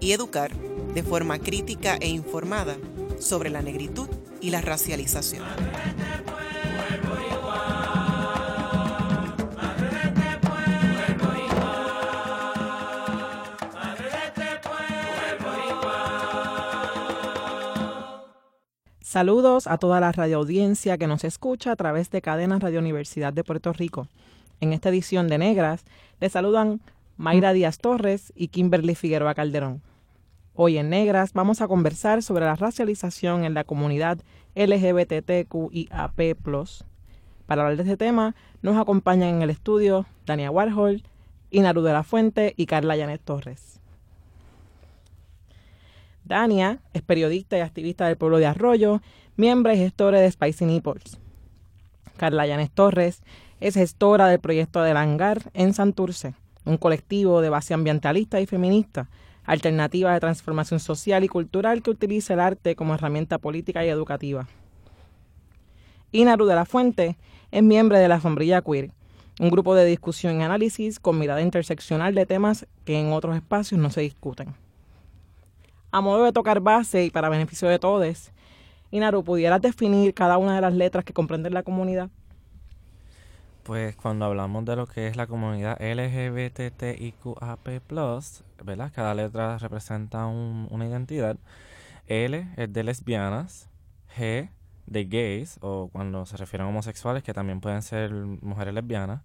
y educar de forma crítica e informada sobre la negritud y la racialización. Saludos a toda la radioaudiencia que nos escucha a través de Cadenas Radio Universidad de Puerto Rico. En esta edición de Negras les saludan Mayra Díaz Torres y Kimberly Figueroa Calderón. Hoy en Negras vamos a conversar sobre la racialización en la comunidad LGBTQIAP+. Para hablar de este tema nos acompañan en el estudio Dania Warhol, Inaru de la Fuente y Carla Yanet Torres. Dania es periodista y activista del pueblo de Arroyo, miembro y gestora de Spicy Nipples. Carla Yanet Torres es gestora del proyecto del Hangar en Santurce, un colectivo de base ambientalista y feminista alternativa de transformación social y cultural que utiliza el arte como herramienta política y educativa. Inaru de la Fuente es miembro de la Sombrilla Queer, un grupo de discusión y análisis con mirada interseccional de temas que en otros espacios no se discuten. A modo de tocar base y para beneficio de todos, Inaru, ¿pudieras definir cada una de las letras que comprenden la comunidad? Pues cuando hablamos de lo que es la comunidad LGBTIQAP+, ¿verdad? Cada letra representa una identidad. L es de lesbianas, G de gays, o cuando se refieren a homosexuales, que también pueden ser mujeres lesbianas,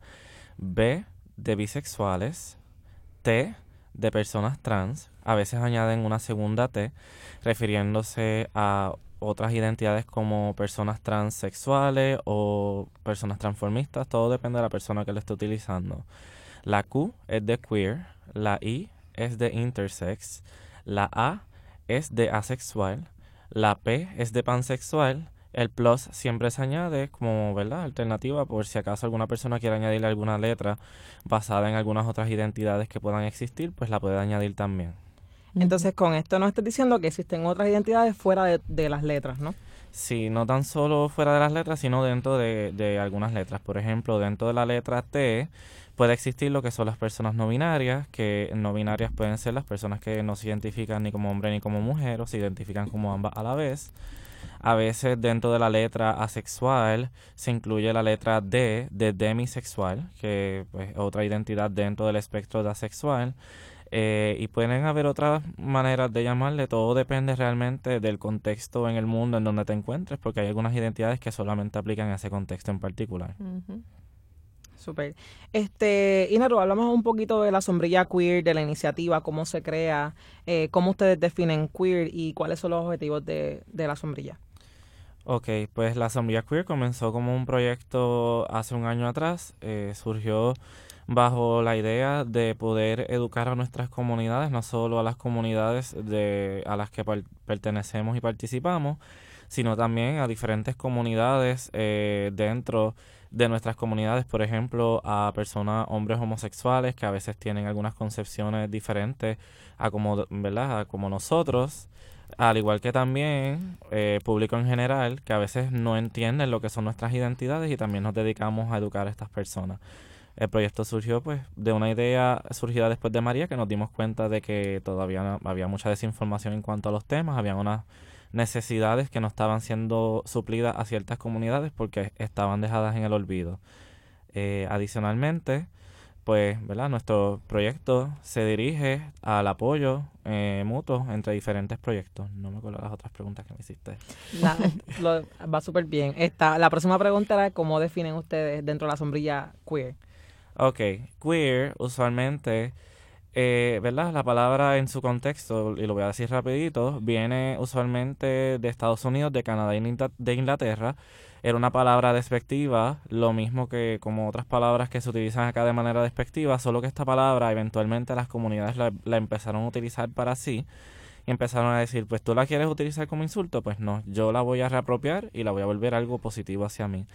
B de bisexuales, T de personas trans, a veces añaden una segunda T, refiriéndose a otras identidades como personas transexuales o personas transformistas, todo depende de la persona que lo esté utilizando. La Q es de queer, la I es de intersex, la A es de asexual, la P es de pansexual, el plus siempre se añade como, ¿verdad? Alternativa por si acaso alguna persona quiere añadirle alguna letra basada en algunas otras identidades que puedan existir, pues la puede añadir también. Entonces, con esto nos estás diciendo que existen otras identidades fuera de, las letras, ¿no? Sí, no tan solo fuera de las letras, sino dentro de, de, algunas letras. Por ejemplo, dentro de la letra T puede existir lo que son las personas no binarias, que no binarias pueden ser las personas que no se identifican ni como hombre ni como mujer o se identifican como ambas a la vez. A veces dentro de la letra asexual se incluye la letra D de demisexual, que es pues, otra identidad dentro del espectro de asexual. Eh, y pueden haber otras maneras de llamarle, todo depende realmente del contexto en el mundo en donde te encuentres, porque hay algunas identidades que solamente aplican a ese contexto en particular. Super. Este, Inaru, hablamos un poquito de la sombrilla queer, de la iniciativa, cómo se crea, eh, cómo ustedes definen queer y cuáles son los objetivos de, de la sombrilla. Ok, pues la sombrilla queer comenzó como un proyecto hace un año atrás, eh, surgió bajo la idea de poder educar a nuestras comunidades, no solo a las comunidades de, a las que pertenecemos y participamos, sino también a diferentes comunidades eh, dentro de nuestras comunidades, por ejemplo, a personas, hombres homosexuales que a veces tienen algunas concepciones diferentes a como, ¿verdad? A como nosotros, al igual que también eh, público en general que a veces no entienden lo que son nuestras identidades y también nos dedicamos a educar a estas personas. El proyecto surgió pues de una idea surgida después de María que nos dimos cuenta de que todavía había mucha desinformación en cuanto a los temas, había unas necesidades que no estaban siendo suplidas a ciertas comunidades porque estaban dejadas en el olvido. Eh, adicionalmente, pues, ¿verdad? Nuestro proyecto se dirige al apoyo eh, mutuo entre diferentes proyectos. No me acuerdo las otras preguntas que me hiciste. va súper bien. Esta, la próxima pregunta era cómo definen ustedes dentro de la sombrilla queer. Ok, queer usualmente, eh, ¿verdad? La palabra en su contexto, y lo voy a decir rapidito, viene usualmente de Estados Unidos, de Canadá y de Inglaterra. Era una palabra despectiva, lo mismo que como otras palabras que se utilizan acá de manera despectiva, solo que esta palabra eventualmente las comunidades la, la empezaron a utilizar para sí y empezaron a decir, pues tú la quieres utilizar como insulto, pues no, yo la voy a reapropiar y la voy a volver algo positivo hacia mí.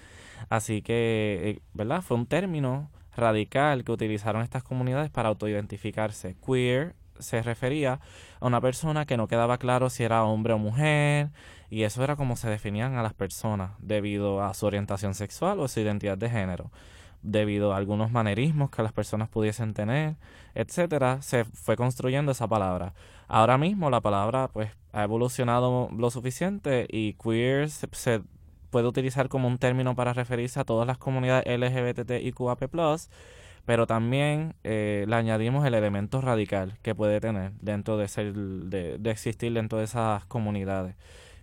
Así que, eh, ¿verdad? Fue un término radical que utilizaron estas comunidades para autoidentificarse. Queer se refería a una persona que no quedaba claro si era hombre o mujer, y eso era como se definían a las personas debido a su orientación sexual o su identidad de género debido a algunos manerismos que las personas pudiesen tener, etcétera, se fue construyendo esa palabra. Ahora mismo la palabra pues ha evolucionado lo suficiente y queer se, puede utilizar como un término para referirse a todas las comunidades LGBTIQAP+, pero también eh, le añadimos el elemento radical que puede tener dentro de ser de, existir dentro de esas comunidades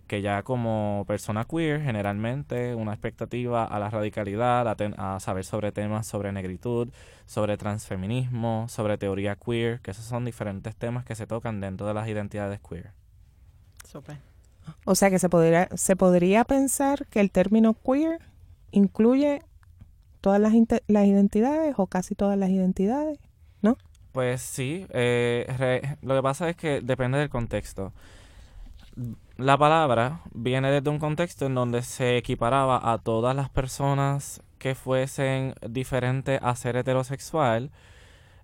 que ya como persona queer, generalmente una expectativa a la radicalidad, a, saber sobre temas sobre negritud, sobre transfeminismo, sobre teoría queer, que esos son diferentes temas que se tocan dentro de las identidades queer. O sea que se podría, se podría pensar que el término queer incluye todas las, las identidades o casi todas las identidades, ¿no? Pues sí, eh, lo que pasa es que depende del contexto la palabra viene desde un contexto en donde se equiparaba a todas las personas que fuesen diferentes a ser heterosexual,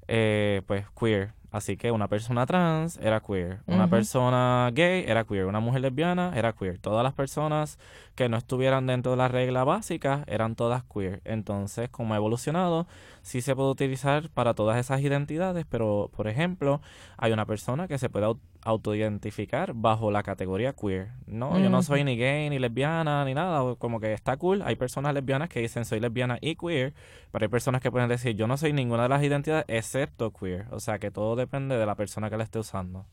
eh, pues queer. Así que una persona trans era queer, una persona gay era queer, una mujer lesbiana era queer. Todas las personas que no estuvieran dentro de la regla básica eran todas queer. Entonces, como ha evolucionado, sí se puede utilizar para todas esas identidades, pero por ejemplo, hay una persona que se puede autoidentificar bajo la categoría queer. No, yo no soy ni gay, ni lesbiana, ni nada, como que está cool. Hay personas lesbianas que dicen soy lesbiana y queer, pero hay personas que pueden decir yo no soy ninguna de las identidades excepto queer. O sea que todo depende de la persona que la esté usando.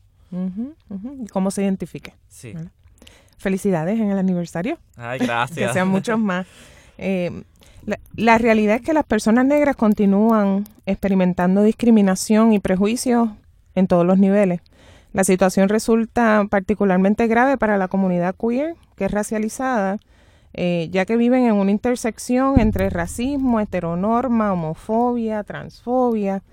¿Cómo se identifique? Sí. Felicidades en el aniversario. Ay, gracias. que sean muchos más. Eh, la, realidad es que las personas negras continúan experimentando discriminación y prejuicios en todos los niveles. La situación resulta particularmente grave para la comunidad queer, que es racializada, eh, ya que viven en una intersección entre racismo, heteronorma, homofobia, transfobia.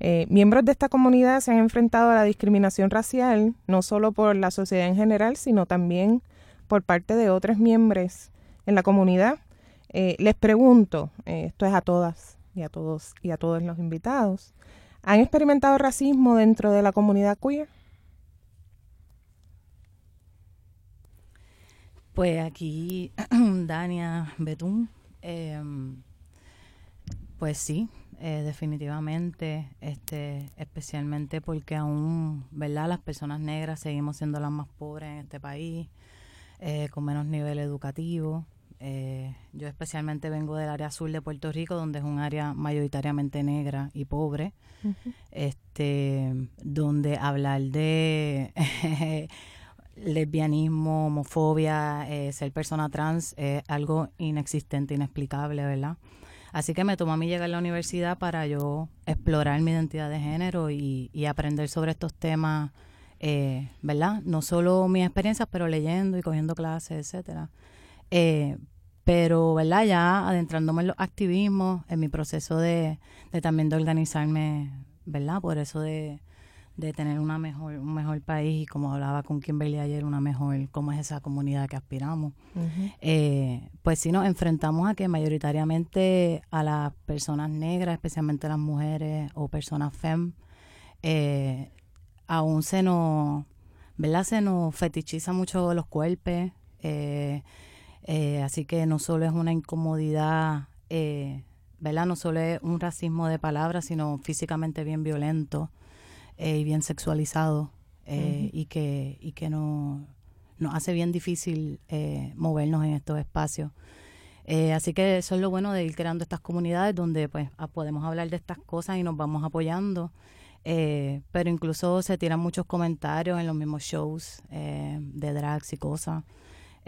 Eh, miembros de esta comunidad se han enfrentado a la discriminación racial, no solo por la sociedad en general, sino también por parte de otros miembros en la comunidad eh, les pregunto, eh, esto es a todas y a todos y a todos los invitados, ¿han experimentado racismo dentro de la comunidad queer? Pues aquí, Dania Betún, em, pues sí, eh, definitivamente, este, especialmente porque aún, ¿verdad? Las personas negras seguimos siendo las más pobres en este país, con menos nivel educativo. Eh, yo especialmente vengo del área azul de Puerto Rico, donde es un área mayoritariamente negra y pobre, este, donde hablar de lesbianismo, homofobia, eh, ser persona trans es algo inexistente, inexplicable, ¿verdad? Así que me tomó a mí llegar a la universidad para yo explorar mi identidad de género y, aprender sobre estos temas, eh, ¿verdad? No solo mis experiencias, pero leyendo y cogiendo clases, etcétera. Eh, pero, ¿verdad? Ya adentrándome en los activismos, en mi proceso de, de también de organizarme, ¿verdad? Por eso de, de tener una mejor, un mejor país y como hablaba con Kimberly ayer, una mejor, cómo es esa comunidad que aspiramos. eh, pues sí nos enfrentamos a que mayoritariamente a las personas negras, especialmente las mujeres o personas fem, eh, aún se nos, ¿verdad? Se nos fetichiza mucho los cuerpos, eh, eh, así que no solo es una incomodidad, eh, ¿verdad? No solo es un racismo de palabras, sino físicamente bien violento eh, y bien sexualizado y que, y que no, nos hace bien difícil movernos en estos espacios. así que eso es lo bueno de ir creando estas comunidades donde pues ah, podemos hablar de estas cosas y nos vamos apoyando. pero incluso se tiran muchos comentarios en los mismos shows de drags y cosas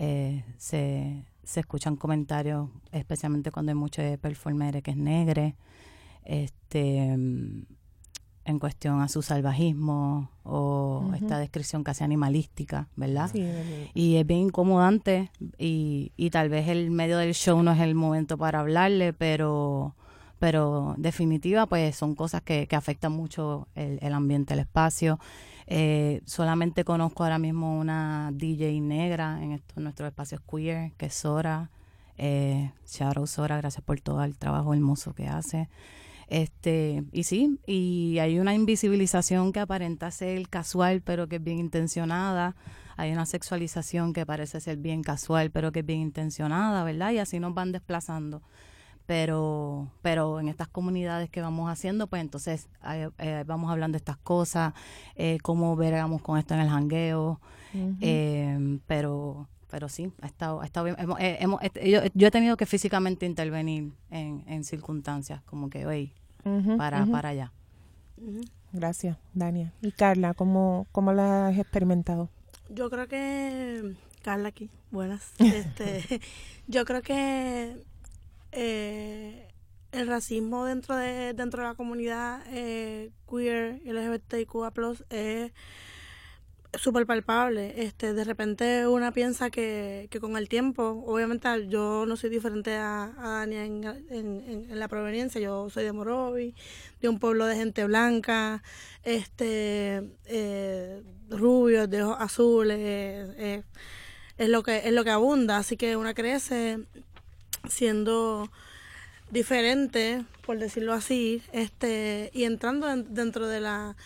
eh, se, se escuchan comentarios, especialmente cuando hay muchos performer que es negre, este, en cuestión a su salvajismo o esta descripción casi animalística, ¿verdad? y es bien incomodante y, y tal vez el medio del show no es el momento para hablarle, pero pero definitiva pues son cosas que, que afectan mucho el, el ambiente, el espacio Eh, solamente conozco ahora mismo una DJ negra en estos nuestros espacios queer, que es Sora. Eh, Shadow Sora, gracias por todo el trabajo hermoso que hace. Este, y sí, y hay una invisibilización que aparenta ser casual, pero que es bien intencionada. Hay una sexualización que parece ser bien casual, pero que es bien intencionada, ¿verdad? Y así nos van desplazando. Pero, pero en estas comunidades que vamos haciendo, pues entonces eh, eh, vamos hablando de estas cosas, eh, cómo veremos con esto en el jangueo. Eh, pero pero sí, ha estado, ha estado bien. Hemos, hemos, yo, yo, he tenido que físicamente intervenir en, en circunstancias como que, oye, para, para allá. Gracias, Dania. Y Carla, ¿cómo, cómo la has experimentado? Yo creo que, Carla aquí, buenas. este, yo creo que el racismo dentro de dentro de la comunidad eh, queer LGBTIQA+, es súper palpable. Este, de repente una piensa que, que con el tiempo, obviamente yo no soy diferente a, a Dania en, en, la proveniencia, yo soy de Morovi, de un pueblo de gente blanca, este, eh, rubios, de ojos azules, eh, es lo que es lo que abunda, así que una crece siendo diferente, por decirlo así, este, y entrando dentro de la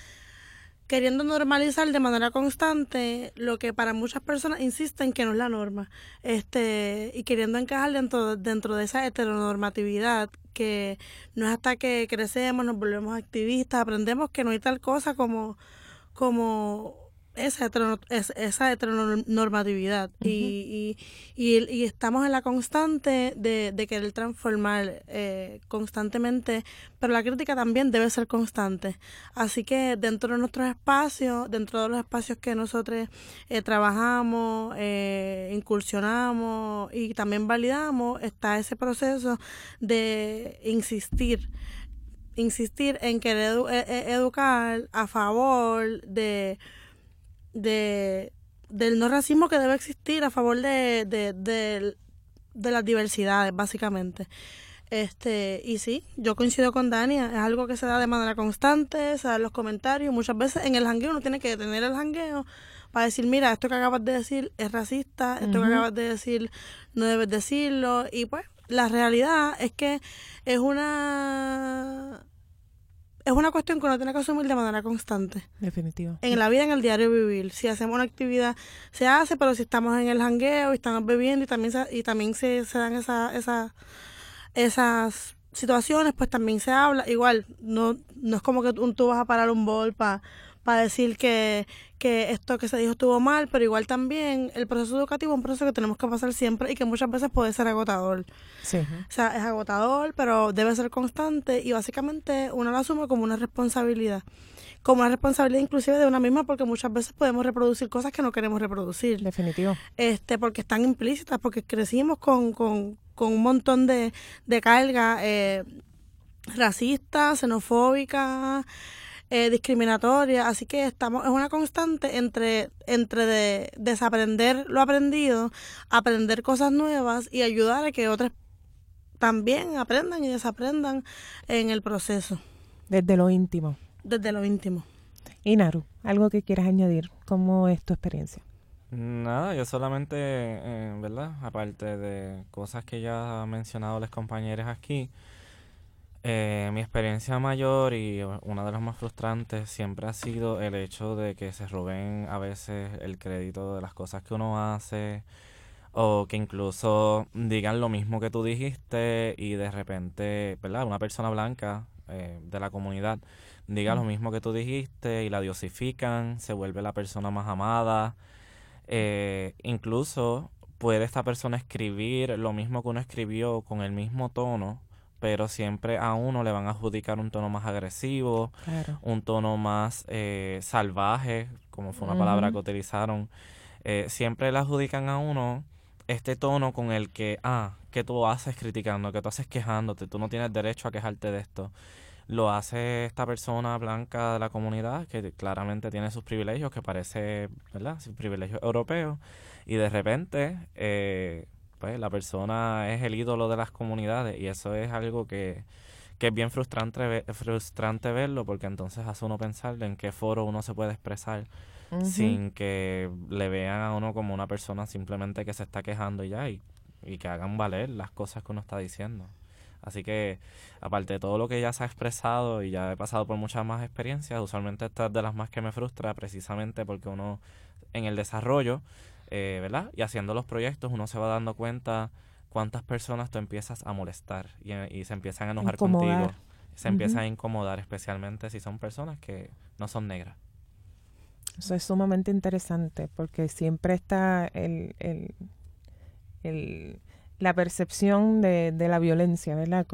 queriendo normalizar de manera constante lo que para muchas personas insisten que no es la norma, este, y queriendo encajar dentro, dentro de esa heteronormatividad que no es hasta que crecemos, nos volvemos activistas, aprendemos que no hay tal cosa como, como esa, esa heteronormatividad y, y, y, estamos en la constante de, de querer transformar eh, constantemente, pero la crítica también debe ser constante. Así que dentro de nuestros espacios, dentro de los espacios que nosotros eh, trabajamos, eh, incursionamos y también validamos, está ese proceso de insistir insistir en querer educar a favor de de, del no racismo que debe existir a favor de, de, de, de las diversidades, básicamente. Este, y sí, yo coincido con Dania, es algo que se da de manera constante, se da en los comentarios, muchas veces en el jangueo uno tiene que detener el jangueo para decir, mira, esto que acabas de decir es racista, esto que acabas de decir no debes decirlo, y pues la realidad es que es una es una cuestión que uno tiene que asumir de manera constante. Definitivo. En la vida, en el diario vivir. Si hacemos una actividad, se hace, pero si estamos en el jangueo y estamos bebiendo y también se, y también se, se dan esa, esa, esas situaciones, pues también se habla. Igual, no, no es como que tú, vas a parar un bol para para decir que, que esto que se dijo estuvo mal, pero igual también el proceso educativo es un proceso que tenemos que pasar siempre y que muchas veces puede ser agotador. Sí. O sea, es agotador, pero debe ser constante y básicamente uno lo asume como una responsabilidad. Como una responsabilidad inclusive de una misma porque muchas veces podemos reproducir cosas que no queremos reproducir. Definitivo. Este, porque están implícitas, porque crecimos con, con, con un montón de, de carga eh, racista, xenofóbica, eh, discriminatoria, así que estamos, es una constante entre, entre de, desaprender lo aprendido, aprender cosas nuevas y ayudar a que otras también aprendan y desaprendan en el proceso. Desde lo íntimo. Desde lo íntimo. Y Naru, algo que quieras añadir, ¿cómo es tu experiencia? Nada, yo solamente, eh, ¿verdad? Aparte de cosas que ya han mencionado las compañeras aquí, eh, mi experiencia mayor y una de las más frustrantes siempre ha sido el hecho de que se roben a veces el crédito de las cosas que uno hace o que incluso digan lo mismo que tú dijiste y de repente, ¿verdad? Una persona blanca eh, de la comunidad diga lo mismo que tú dijiste y la diosifican, se vuelve la persona más amada. Eh, incluso puede esta persona escribir lo mismo que uno escribió con el mismo tono pero siempre a uno le van a adjudicar un tono más agresivo, un tono más eh, salvaje, como fue una palabra que utilizaron. Eh, siempre le adjudican a uno este tono con el que, ah, que tú haces criticando, que tú haces quejándote, tú no tienes derecho a quejarte de esto. Lo hace esta persona blanca de la comunidad que claramente tiene sus privilegios, que parece, ¿verdad? Sus privilegios europeos. Y de repente, eh, pues la persona es el ídolo de las comunidades y eso es algo que, que es bien frustrante, frustrante verlo porque entonces hace uno pensar en qué foro uno se puede expresar sin que le vean a uno como una persona simplemente que se está quejando y ya y, y que hagan valer las cosas que uno está diciendo. Así que, aparte de todo lo que ya se ha expresado y ya he pasado por muchas más experiencias, usualmente esta es de las más que me frustra precisamente porque uno en el desarrollo, eh, ¿verdad? Y haciendo los proyectos uno se va dando cuenta cuántas personas tú empiezas a molestar y, se empiezan a enojar contigo. Se empiezan a incomodar, especialmente si son personas que no son negras. Eso es sumamente interesante porque siempre está el, el, el la percepción de, de la violencia, ¿verdad?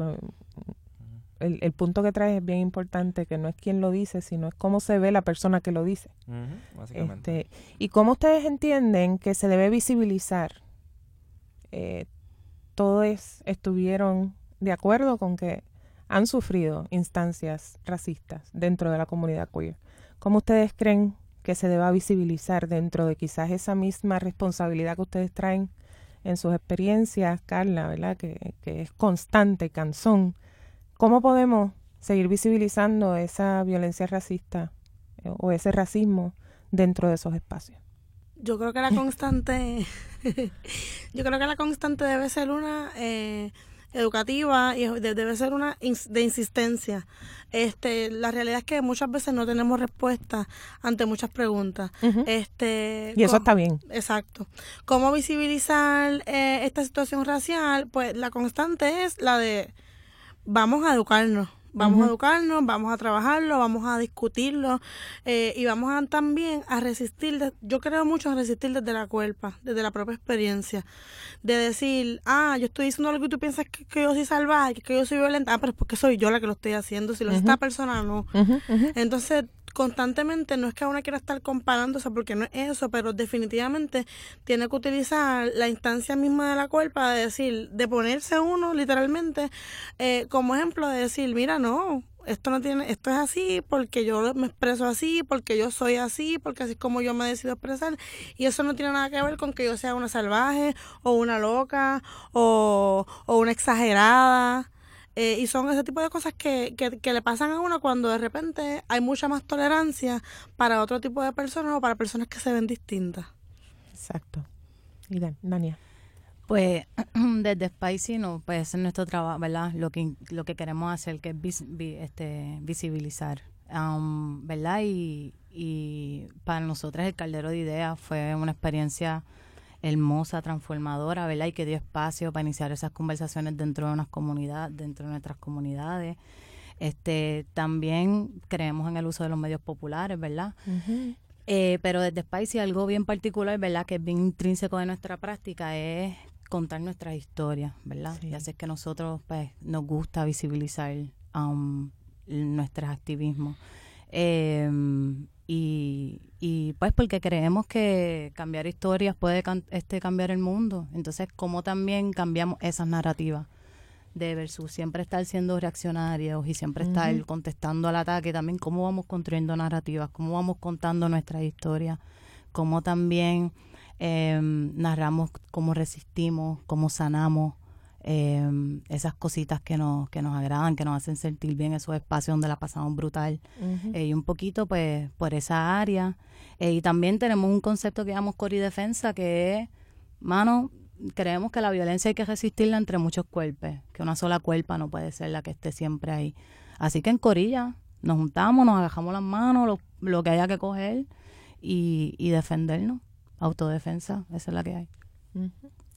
El, el, punto que traes es bien importante, que no es quien lo dice, sino es cómo se ve la persona que lo dice. este, y cómo ustedes entienden que se debe visibilizar. Eh, todos estuvieron de acuerdo con que han sufrido instancias racistas dentro de la comunidad queer. ¿Cómo ustedes creen que se deba visibilizar dentro de quizás esa misma responsabilidad que ustedes traen en sus experiencias, Carla, ¿verdad? Que, que es constante, cansón. ¿Cómo podemos seguir visibilizando esa violencia racista eh, o ese racismo dentro de esos espacios? Yo creo que la constante, yo creo que la constante debe ser una eh, educativa y debe ser una de insistencia. Este, la realidad es que muchas veces no tenemos respuesta ante muchas preguntas. este, y eso está bien. Exacto. ¿Cómo visibilizar eh, esta situación racial? Pues la constante es la de vamos a educarnos Vamos a educarnos, vamos a trabajarlo, vamos a discutirlo eh, y vamos a, también a resistir. yo creo mucho en resistir desde la culpa, desde la propia experiencia. De decir, ah, yo estoy diciendo algo y tú piensas que, yo soy salvaje, que, yo soy violenta. Ah, pero es porque soy yo la que lo estoy haciendo. Si lo esta persona no. Entonces, constantemente no es que uno quiera estar comparándose porque no es eso, pero definitivamente tiene que utilizar la instancia misma de la culpa de decir, de ponerse uno literalmente eh, como ejemplo de decir, mira, no, esto no tiene, esto es así porque yo me expreso así, porque yo soy así, porque así es como yo me decido expresar y eso no tiene nada que ver con que yo sea una salvaje o una loca o, o una exagerada. Eh, y son ese tipo de cosas que, que, le pasan a uno cuando de repente hay mucha más tolerancia para otro tipo de personas o para personas que se ven distintas. Exacto. Y Dania. Pues desde Spicy no, pues es nuestro trabajo, ¿verdad? Lo que, lo que queremos hacer, que es este, visibilizar, um, ¿verdad? Y, y para nosotros el Caldero de Ideas fue una experiencia hermosa, transformadora, ¿verdad? Y que dio espacio para iniciar esas conversaciones dentro de unas comunidades, dentro de nuestras comunidades. Este, también creemos en el uso de los medios populares, ¿verdad? eh, pero desde Spicy algo bien particular, ¿verdad? Que es bien intrínseco de nuestra práctica es contar nuestras historias, ¿verdad? Y así es que nosotros pues nos gusta visibilizar um, nuestros activismos. Eh, y, y pues porque creemos que cambiar historias puede este, cambiar el mundo. Entonces, ¿cómo también cambiamos esas narrativas? de versus siempre estar siendo reaccionarios y siempre estar contestando al ataque, también cómo vamos construyendo narrativas, cómo vamos contando nuestras historias, cómo también em, narramos cómo resistimos, cómo sanamos, eh, esas cositas que nos, que nos agradan, que nos hacen sentir bien, esos espacios donde la pasamos brutal. Eh, y un poquito, pues, por esa área. Eh, y también tenemos un concepto que llamamos Defensa, que es, mano, creemos que la violencia hay que resistirla entre muchos cuerpos, que una sola cuerpa no puede ser la que esté siempre ahí. Así que en Corilla nos juntamos, nos agajamos las manos, lo, lo que haya que coger y, y defendernos. Autodefensa, esa es la que hay.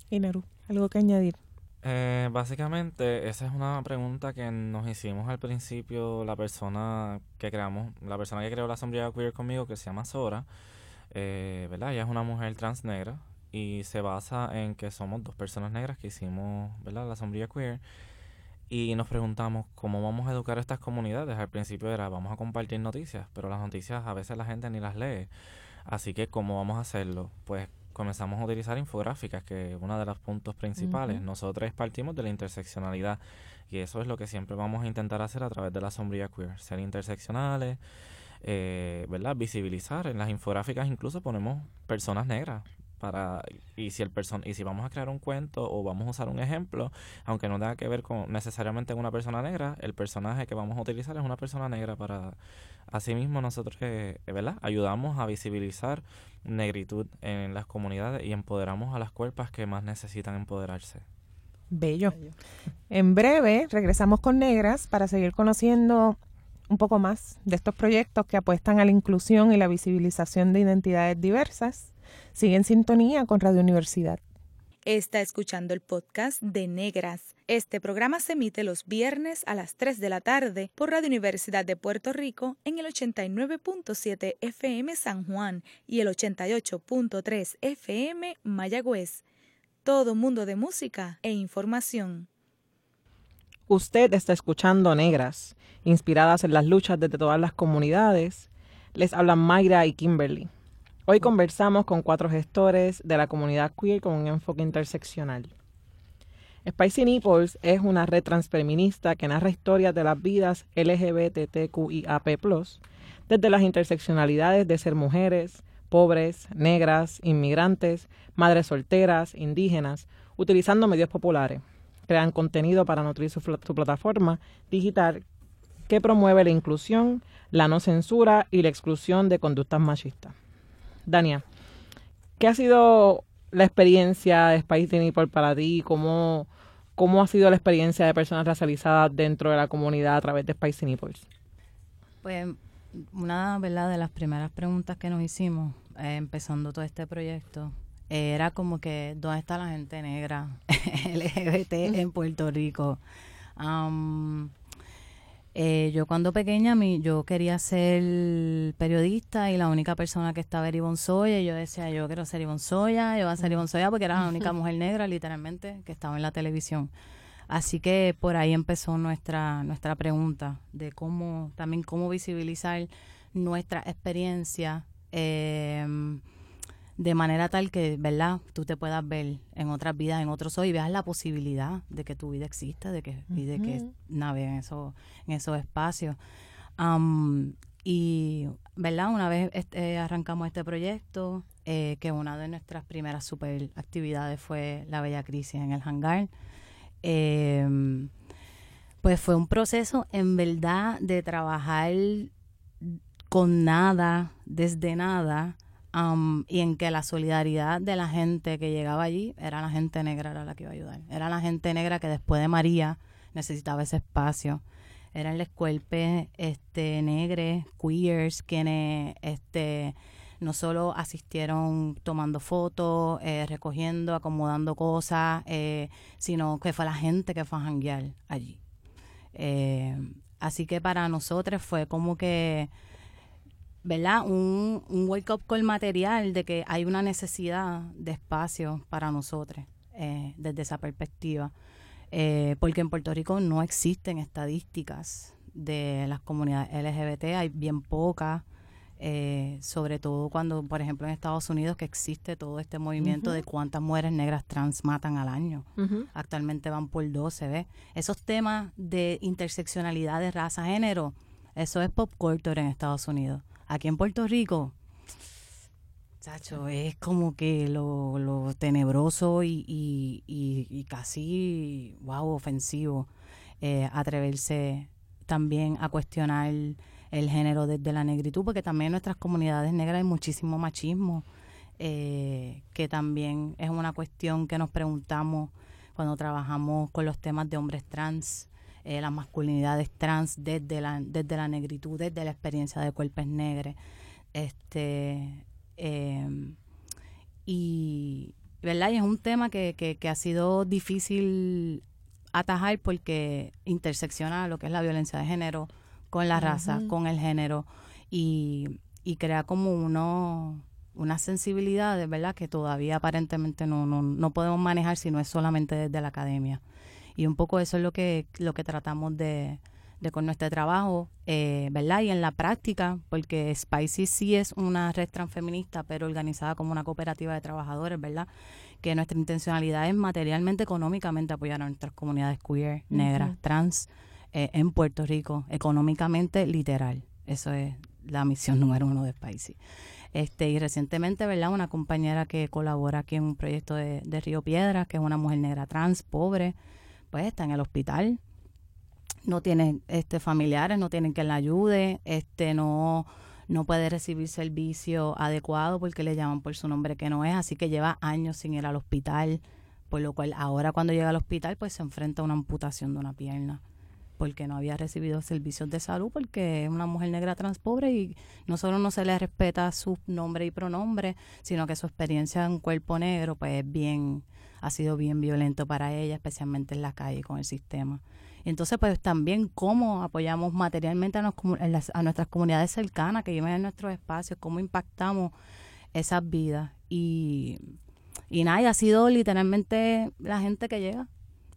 Y Neru, ¿algo que añadir? Eh, básicamente, esa es una pregunta que nos hicimos al principio la persona que creamos, la persona que creó la sombría queer conmigo, que se llama Sora, eh, ¿verdad? Ella es una mujer trans negra y se basa en que somos dos personas negras que hicimos, ¿verdad? La sombría queer. Y nos preguntamos cómo vamos a educar a estas comunidades. Al principio era, vamos a compartir noticias, pero las noticias a veces la gente ni las lee. Así que, ¿cómo vamos a hacerlo? Pues comenzamos a utilizar infográficas, que es uno de los puntos principales. Nosotros partimos de la interseccionalidad y eso es lo que siempre vamos a intentar hacer a través de la sombría queer, ser interseccionales, eh, ¿verdad? Visibilizar. En las infográficas incluso ponemos personas negras para y si el person y si vamos a crear un cuento o vamos a usar un ejemplo, aunque no tenga que ver con necesariamente una persona negra, el personaje que vamos a utilizar es una persona negra para asimismo nosotros eh, ¿verdad? ayudamos a visibilizar negritud en las comunidades y empoderamos a las cuerpas que más necesitan empoderarse. Bello. En breve regresamos con Negras para seguir conociendo un poco más de estos proyectos que apuestan a la inclusión y la visibilización de identidades diversas. Sigue en sintonía con Radio Universidad. Está escuchando el podcast de Negras. Este programa se emite los viernes a las 3 de la tarde por Radio Universidad de Puerto Rico en el 89.7 FM San Juan y el 88.3 FM Mayagüez. Todo mundo de música e información. Usted está escuchando Negras, inspiradas en las luchas desde todas las comunidades. Les hablan Mayra y Kimberly. Hoy conversamos con cuatro gestores de la comunidad queer con un enfoque interseccional. Spicy Nipples es una red transfeminista que narra historias de las vidas LGBTQIAP+, desde las interseccionalidades de ser mujeres, pobres, negras, inmigrantes, madres solteras, indígenas, utilizando medios populares. Crean contenido para nutrir su, su plataforma digital que promueve la inclusión, la no censura y la exclusión de conductas machistas. Dania, ¿qué ha sido la experiencia de Spicy Nipple para ti? ¿Cómo, ¿Cómo ha sido la experiencia de personas racializadas dentro de la comunidad a través de Spicy Nipples? Pues una ¿verdad? de las primeras preguntas que nos hicimos eh, empezando todo este proyecto era como que ¿dónde está la gente negra LGBT en Puerto Rico? Eh, yo cuando pequeña mi, yo quería ser periodista y la única persona que estaba era Ivonne Soya y yo decía yo quiero ser Ivonne Soya, yo voy a ser Ivonne Soya porque era la única mujer negra literalmente que estaba en la televisión. Así que por ahí empezó nuestra nuestra pregunta de cómo también cómo visibilizar nuestra experiencia eh, de manera tal que, ¿verdad? Tú te puedas ver en otras vidas, en otros hoy, y veas la posibilidad de que tu vida exista, de que, y de que navegue en, eso, en esos espacios. y, ¿verdad? Una vez este, arrancamos este proyecto, eh, que una de nuestras primeras super actividades fue la Bella Crisis en el hangar. Em, pues fue un proceso en verdad de trabajar con nada, desde nada, y en que la solidaridad de la gente que llegaba allí era la gente negra era la que iba a ayudar. Era la gente negra que después de María necesitaba ese espacio. Eran los cuerpos este, negres, queers, quienes este, no solo asistieron tomando fotos, eh, recogiendo, acomodando cosas, eh, sino que fue la gente que fue a janguear allí. Eh, así que para nosotros fue como que ¿verdad? Un, un wake-up call material de que hay una necesidad de espacio para nosotros eh, desde esa perspectiva. Eh, porque en Puerto Rico no existen estadísticas de las comunidades LGBT, hay bien pocas, eh, sobre todo cuando, por ejemplo, en Estados Unidos que existe todo este movimiento de cuántas mujeres negras trans matan al año. Actualmente van por 12, ¿ves? Esos temas de interseccionalidad de raza, género, eso es pop culture en Estados Unidos. Aquí en Puerto Rico, chacho, es como que lo, tenebroso y, casi, wow, ofensivo eh, atreverse también a cuestionar el género desde la negritud, porque también en nuestras comunidades negras hay muchísimo machismo, eh, que también es una cuestión que nos preguntamos cuando trabajamos con los temas de hombres trans, eh, las masculinidades trans desde la, desde la negritud, desde la experiencia de cuerpos negros. Este, em, y, ¿verdad? y es un tema que, que, ha sido difícil atajar porque intersecciona lo que es la violencia de género con la raza, con el género y, y crea como uno unas sensibilidades, ¿verdad? Que todavía aparentemente no, no, no podemos manejar si no es solamente desde la academia. Y un poco eso es lo que, lo que tratamos de, de con nuestro trabajo, eh, ¿verdad? Y en la práctica, porque Spicy sí es una red transfeminista, pero organizada como una cooperativa de trabajadores, ¿verdad? Que nuestra intencionalidad es materialmente, económicamente apoyar a nuestras comunidades queer, negras, trans, eh, en Puerto Rico, económicamente, literal. Eso es la misión número uno de Spicy. Este, y recientemente, ¿verdad? Una compañera que colabora aquí en un proyecto de, de Río Piedras, que es una mujer negra trans, pobre, pues está en el hospital. No tiene este, familiares, no tienen quien la ayude, este, no, no puede recibir servicio adecuado porque le llaman por su nombre que no es, así que lleva años sin ir al hospital, por lo cual ahora cuando llega al hospital pues se enfrenta a una amputación de una pierna porque no había recibido servicios de salud porque es una mujer negra trans pobre y no solo no se le respeta su nombre y pronombre, sino que su experiencia en cuerpo negro pues es bien ha sido bien violento para ella, especialmente en la calle con el sistema. Entonces, pues también cómo apoyamos materialmente a, nuestras comunidades cercanas que viven en nuestros espacios, cómo impactamos esas vidas. Y, y nada, ha sido literalmente la gente que llega.